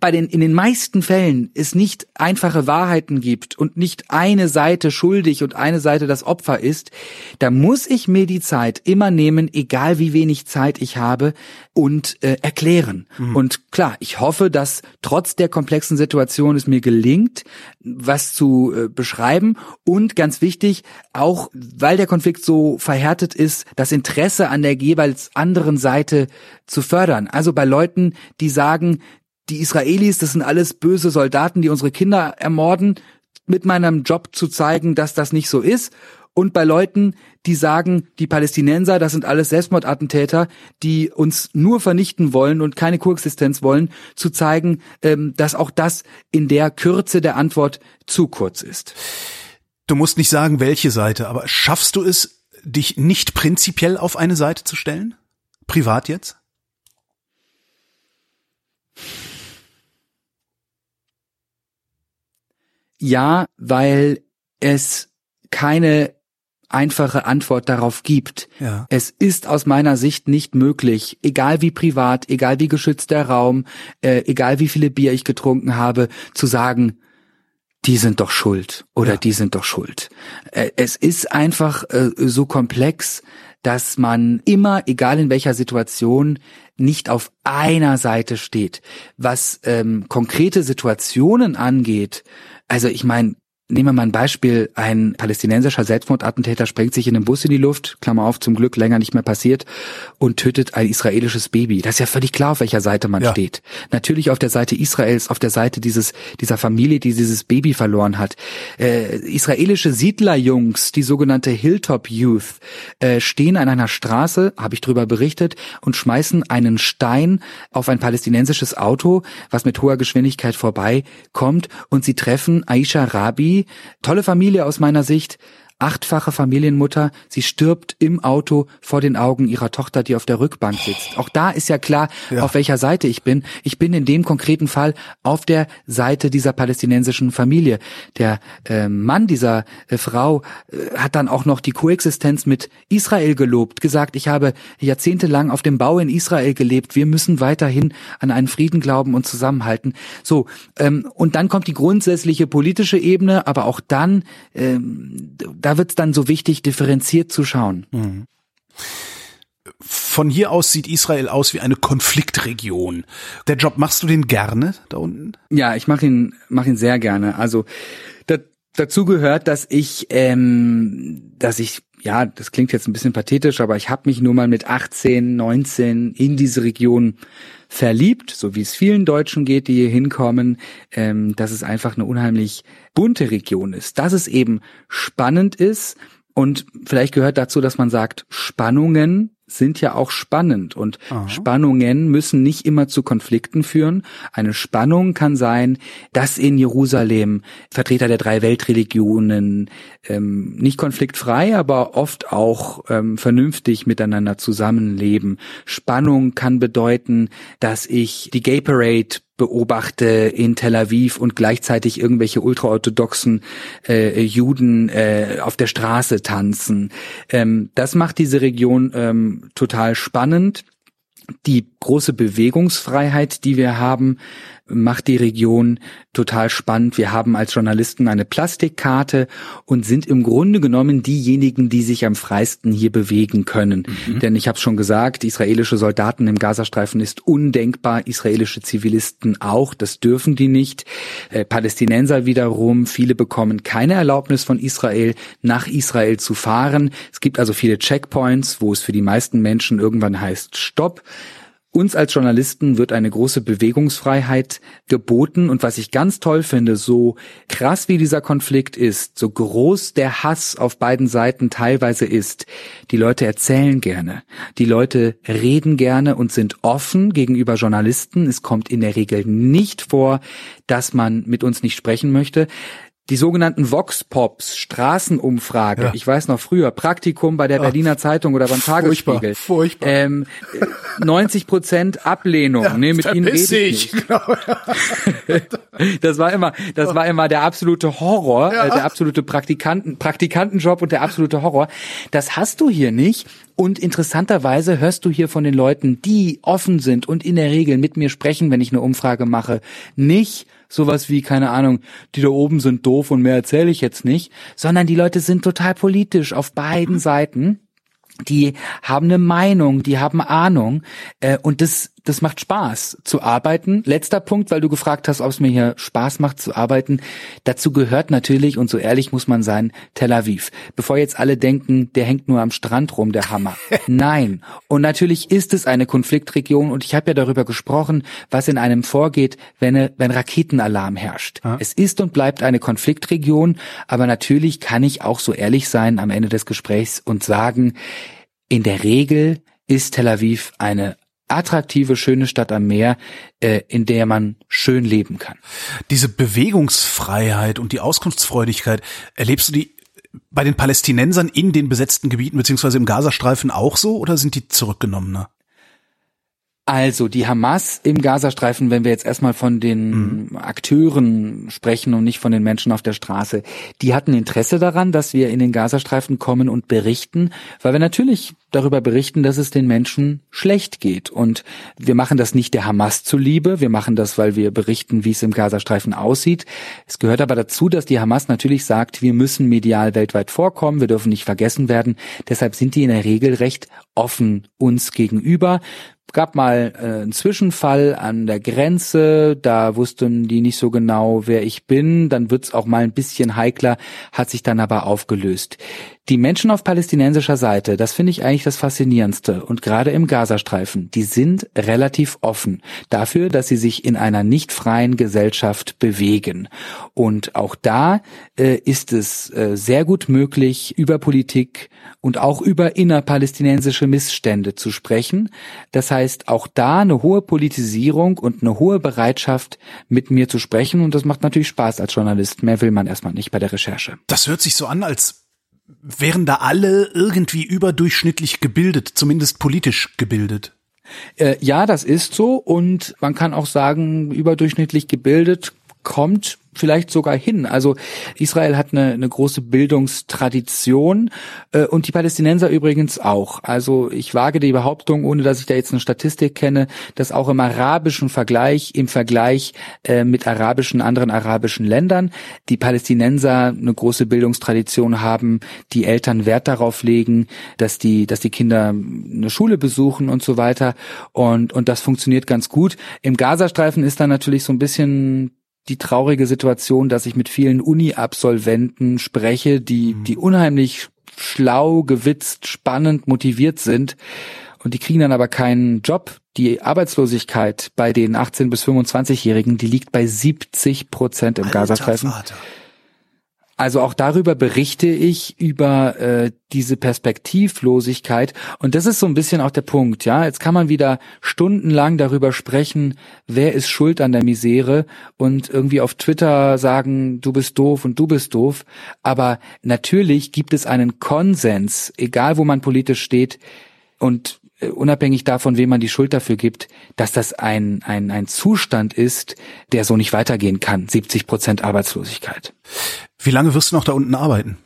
S3: bei den, in den meisten Fällen es nicht einfache Wahrheiten gibt und nicht eine Seite schuldig und eine Seite das Opfer ist, da muss ich mir die Zeit immer nehmen, egal wie wenig Zeit ich habe, und äh, erklären. Mhm. Und klar, ich hoffe, dass trotz der komplexen Situation es mir gelingt, was zu äh, beschreiben und ganz wichtig, auch weil der Konflikt so verhärtet ist, das Interesse an der jeweils anderen Seite zu fördern. Also bei Leuten, die sagen, die Israelis, das sind alles böse Soldaten, die unsere Kinder ermorden, mit meinem Job zu zeigen, dass das nicht so ist. Und bei Leuten, die sagen, die Palästinenser, das sind alles Selbstmordattentäter, die uns nur vernichten wollen und keine Koexistenz wollen, zu zeigen, ähm, dass auch das in der Kürze der Antwort zu kurz ist.
S2: Du musst nicht sagen, welche Seite, aber schaffst du es, dich nicht prinzipiell auf eine Seite zu stellen? Privat jetzt?
S3: Ja, weil es keine einfache Antwort darauf gibt. Ja. Es ist aus meiner Sicht nicht möglich, egal wie privat, egal wie geschützt der Raum, äh, egal wie viele Bier ich getrunken habe, zu sagen, die sind doch schuld oder ja. die sind doch schuld. Äh, es ist einfach äh, so komplex, dass man immer, egal in welcher Situation, nicht auf einer Seite steht. Was ähm, konkrete Situationen angeht, also ich meine, Nehmen wir mal ein Beispiel. Ein palästinensischer Selbstmordattentäter sprengt sich in den Bus in die Luft, Klammer auf, zum Glück länger nicht mehr passiert, und tötet ein israelisches Baby. Das ist ja völlig klar, auf welcher Seite man ja. steht. Natürlich auf der Seite Israels, auf der Seite dieses, dieser Familie, die dieses Baby verloren hat. Äh, israelische Siedlerjungs, die sogenannte Hilltop Youth, äh, stehen an einer Straße, habe ich drüber berichtet, und schmeißen einen Stein auf ein palästinensisches Auto, was mit hoher Geschwindigkeit vorbeikommt, und sie treffen Aisha Rabi, tolle Familie aus meiner Sicht, achtfache Familienmutter, sie stirbt im Auto vor den Augen ihrer Tochter, die auf der Rückbank sitzt. Auch da ist ja klar, ja. auf welcher Seite ich bin. Ich bin in dem konkreten Fall auf der Seite dieser palästinensischen Familie. Der äh, Mann dieser äh, Frau äh, hat dann auch noch die Koexistenz mit Israel gelobt, gesagt, ich habe jahrzehntelang auf dem Bau in Israel gelebt. Wir müssen weiterhin an einen Frieden glauben und zusammenhalten. So, ähm, und dann kommt die grundsätzliche politische Ebene, aber auch dann ähm, da wird es dann so wichtig, differenziert zu schauen. Mhm.
S2: Von hier aus sieht Israel aus wie eine Konfliktregion. Der Job machst du den gerne da unten?
S3: Ja, ich mache ihn, mach ihn sehr gerne. Also da, dazu gehört, dass ich, ähm, dass ich ja, das klingt jetzt ein bisschen pathetisch, aber ich habe mich nur mal mit 18, 19 in diese Region verliebt, so wie es vielen Deutschen geht, die hier hinkommen, ähm, dass es einfach eine unheimlich bunte Region ist, dass es eben spannend ist. Und vielleicht gehört dazu, dass man sagt Spannungen sind ja auch spannend und Aha. Spannungen müssen nicht immer zu Konflikten führen. Eine Spannung kann sein, dass in Jerusalem Vertreter der drei Weltreligionen ähm, nicht konfliktfrei, aber oft auch ähm, vernünftig miteinander zusammenleben. Spannung kann bedeuten, dass ich die Gay Parade beobachte in Tel Aviv und gleichzeitig irgendwelche ultraorthodoxen äh, Juden äh, auf der Straße tanzen. Ähm, das macht diese Region ähm, total spannend. Die große Bewegungsfreiheit, die wir haben, macht die Region total spannend. Wir haben als Journalisten eine Plastikkarte und sind im Grunde genommen diejenigen, die sich am freisten hier bewegen können. Mhm. Denn ich habe schon gesagt, israelische Soldaten im Gazastreifen ist undenkbar, israelische Zivilisten auch, das dürfen die nicht. Äh, Palästinenser wiederum, viele bekommen keine Erlaubnis von Israel, nach Israel zu fahren. Es gibt also viele Checkpoints, wo es für die meisten Menschen irgendwann heißt Stopp. Uns als Journalisten wird eine große Bewegungsfreiheit geboten. Und was ich ganz toll finde, so krass wie dieser Konflikt ist, so groß der Hass auf beiden Seiten teilweise ist, die Leute erzählen gerne, die Leute reden gerne und sind offen gegenüber Journalisten. Es kommt in der Regel nicht vor, dass man mit uns nicht sprechen möchte die sogenannten Vox Pops, Straßenumfrage. Ja. Ich weiß noch früher, Praktikum bei der Berliner Ach, Zeitung oder beim Tagesspiegel.
S2: Furchtbar. furchtbar.
S3: Ähm, 90 Prozent Ablehnung. Ja, nee, mit ihnen rede ich nicht. Genau. das war immer, das war immer der absolute Horror, ja. äh, der absolute Praktikanten, Praktikantenjob und der absolute Horror. Das hast du hier nicht. Und interessanterweise hörst du hier von den Leuten, die offen sind und in der Regel mit mir sprechen, wenn ich eine Umfrage mache, nicht sowas wie, keine Ahnung, die da oben sind doof und mehr erzähle ich jetzt nicht, sondern die Leute sind total politisch auf beiden Seiten. Die haben eine Meinung, die haben Ahnung äh, und das das macht Spaß zu arbeiten. Letzter Punkt, weil du gefragt hast, ob es mir hier Spaß macht zu arbeiten. Dazu gehört natürlich, und so ehrlich muss man sein, Tel Aviv. Bevor jetzt alle denken, der hängt nur am Strand rum, der Hammer. Nein. Und natürlich ist es eine Konfliktregion und ich habe ja darüber gesprochen, was in einem vorgeht, wenn, wenn Raketenalarm herrscht. Ah. Es ist und bleibt eine Konfliktregion, aber natürlich kann ich auch so ehrlich sein am Ende des Gesprächs und sagen, in der Regel ist Tel Aviv eine attraktive, schöne Stadt am Meer, äh, in der man schön leben kann.
S2: Diese Bewegungsfreiheit und die Auskunftsfreudigkeit, erlebst du die bei den Palästinensern in den besetzten Gebieten beziehungsweise im Gazastreifen auch so oder sind die zurückgenommener?
S3: Also die Hamas im Gazastreifen, wenn wir jetzt erstmal von den mhm. Akteuren sprechen und nicht von den Menschen auf der Straße, die hatten Interesse daran, dass wir in den Gazastreifen kommen und berichten, weil wir natürlich darüber berichten, dass es den Menschen schlecht geht. Und wir machen das nicht der Hamas zuliebe, wir machen das, weil wir berichten, wie es im Gazastreifen aussieht. Es gehört aber dazu, dass die Hamas natürlich sagt, wir müssen medial weltweit vorkommen, wir dürfen nicht vergessen werden. Deshalb sind die in der Regel recht offen uns gegenüber gab mal äh, einen Zwischenfall an der Grenze, da wussten die nicht so genau, wer ich bin, dann wird's auch mal ein bisschen heikler, hat sich dann aber aufgelöst. Die Menschen auf palästinensischer Seite, das finde ich eigentlich das Faszinierendste und gerade im Gazastreifen, die sind relativ offen dafür, dass sie sich in einer nicht freien Gesellschaft bewegen. Und auch da äh, ist es äh, sehr gut möglich, über Politik und auch über innerpalästinensische Missstände zu sprechen. Das heißt, auch da eine hohe Politisierung und eine hohe Bereitschaft, mit mir zu sprechen. Und das macht natürlich Spaß als Journalist. Mehr will man erstmal nicht bei der Recherche.
S2: Das hört sich so an, als wären da alle irgendwie überdurchschnittlich gebildet, zumindest politisch gebildet.
S3: Äh, ja, das ist so und man kann auch sagen, überdurchschnittlich gebildet kommt vielleicht sogar hin. Also Israel hat eine, eine große Bildungstradition äh, und die Palästinenser übrigens auch. Also ich wage die Behauptung, ohne dass ich da jetzt eine Statistik kenne, dass auch im arabischen Vergleich, im Vergleich äh, mit arabischen, anderen arabischen Ländern, die Palästinenser eine große Bildungstradition haben, die Eltern Wert darauf legen, dass die, dass die Kinder eine Schule besuchen und so weiter. Und, und das funktioniert ganz gut. Im Gazastreifen ist da natürlich so ein bisschen die traurige Situation, dass ich mit vielen Uni-Absolventen spreche, die, mhm. die unheimlich schlau, gewitzt, spannend, motiviert sind. Und die kriegen dann aber keinen Job. Die Arbeitslosigkeit bei den 18- bis 25-Jährigen, die liegt bei 70 Prozent im Alter Gazastreifen. Vater. Also auch darüber berichte ich über äh, diese Perspektivlosigkeit und das ist so ein bisschen auch der Punkt, ja. Jetzt kann man wieder stundenlang darüber sprechen, wer ist schuld an der Misere und irgendwie auf Twitter sagen, du bist doof und du bist doof, aber natürlich gibt es einen Konsens, egal wo man politisch steht und äh, unabhängig davon, wem man die Schuld dafür gibt, dass das ein, ein, ein Zustand ist, der so nicht weitergehen kann. 70 Prozent Arbeitslosigkeit.
S2: Wie lange wirst du noch da unten arbeiten?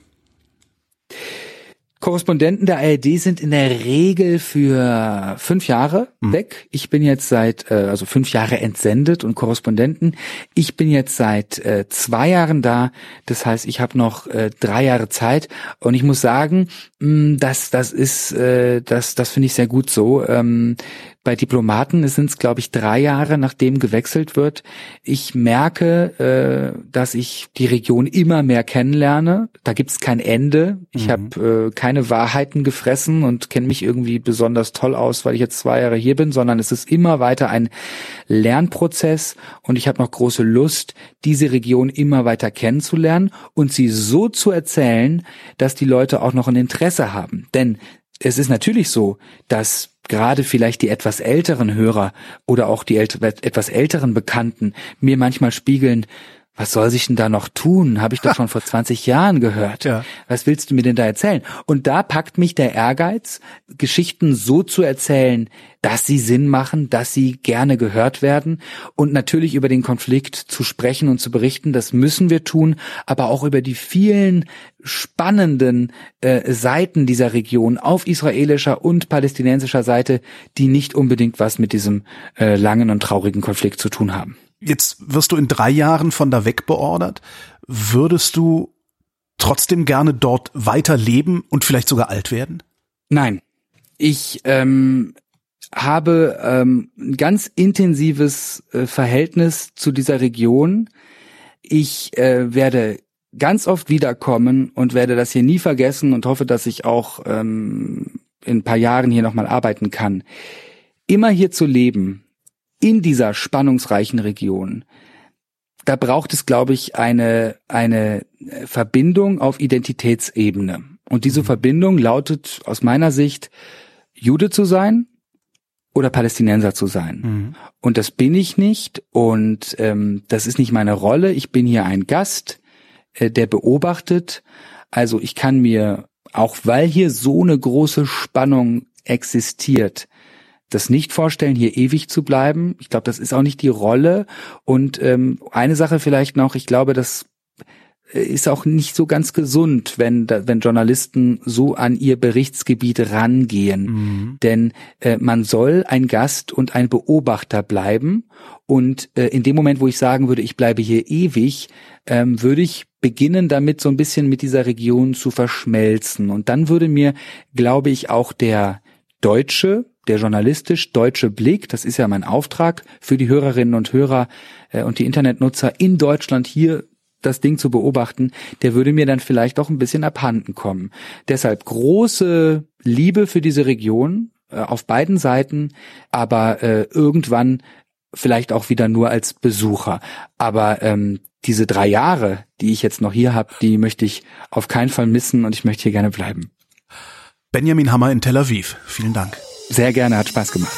S3: Korrespondenten der ARD sind in der Regel für fünf Jahre mhm. weg. Ich bin jetzt seit, äh, also fünf Jahre entsendet und Korrespondenten. Ich bin jetzt seit äh, zwei Jahren da. Das heißt, ich habe noch äh, drei Jahre Zeit. Und ich muss sagen, mh, das, das ist, äh, das, das finde ich sehr gut so. Ähm, bei Diplomaten sind es, glaube ich, drei Jahre, nachdem gewechselt wird. Ich merke, äh, dass ich die Region immer mehr kennenlerne. Da gibt es kein Ende. Ich mhm. habe äh, keine Wahrheiten gefressen und kenne mich irgendwie besonders toll aus, weil ich jetzt zwei Jahre hier bin, sondern es ist immer weiter ein Lernprozess und ich habe noch große Lust, diese Region immer weiter kennenzulernen und sie so zu erzählen, dass die Leute auch noch ein Interesse haben. Denn es ist natürlich so, dass gerade vielleicht die etwas älteren Hörer oder auch die etwas älteren Bekannten mir manchmal spiegeln, was soll sich denn da noch tun? Habe ich doch schon vor 20 Jahren gehört. Ja. Was willst du mir denn da erzählen? Und da packt mich der Ehrgeiz, Geschichten so zu erzählen, dass sie Sinn machen, dass sie gerne gehört werden und natürlich über den Konflikt zu sprechen und zu berichten, das müssen wir tun, aber auch über die vielen spannenden äh, Seiten dieser Region auf israelischer und palästinensischer Seite, die nicht unbedingt was mit diesem äh, langen und traurigen Konflikt zu tun haben.
S2: Jetzt wirst du in drei Jahren von da weg beordert. Würdest du trotzdem gerne dort weiter leben und vielleicht sogar alt werden?
S3: Nein. Ich ähm, habe ähm, ein ganz intensives äh, Verhältnis zu dieser Region. Ich äh, werde ganz oft wiederkommen und werde das hier nie vergessen und hoffe, dass ich auch ähm, in ein paar Jahren hier nochmal arbeiten kann. Immer hier zu leben, in dieser spannungsreichen Region, da braucht es, glaube ich, eine, eine Verbindung auf Identitätsebene. Und diese mhm. Verbindung lautet aus meiner Sicht, Jude zu sein oder Palästinenser zu sein. Mhm. Und das bin ich nicht und ähm, das ist nicht meine Rolle. Ich bin hier ein Gast, äh, der beobachtet. Also ich kann mir, auch weil hier so eine große Spannung existiert, das nicht vorstellen, hier ewig zu bleiben. Ich glaube, das ist auch nicht die Rolle. Und ähm, eine Sache vielleicht noch, ich glaube, das äh, ist auch nicht so ganz gesund, wenn, wenn Journalisten so an ihr Berichtsgebiet rangehen. Mhm. Denn äh, man soll ein Gast und ein Beobachter bleiben. Und äh, in dem Moment, wo ich sagen würde, ich bleibe hier ewig, ähm, würde ich beginnen damit so ein bisschen mit dieser Region zu verschmelzen. Und dann würde mir, glaube ich, auch der deutsche der journalistisch deutsche Blick, das ist ja mein Auftrag für die Hörerinnen und Hörer äh, und die Internetnutzer in Deutschland hier das Ding zu beobachten, der würde mir dann vielleicht auch ein bisschen abhanden kommen. Deshalb große Liebe für diese Region äh, auf beiden Seiten, aber äh, irgendwann vielleicht auch wieder nur als Besucher. Aber ähm, diese drei Jahre, die ich jetzt noch hier habe, die möchte ich auf keinen Fall missen und ich möchte hier gerne bleiben.
S2: Benjamin Hammer in Tel Aviv. Vielen Dank.
S3: Sehr gerne, hat Spaß gemacht.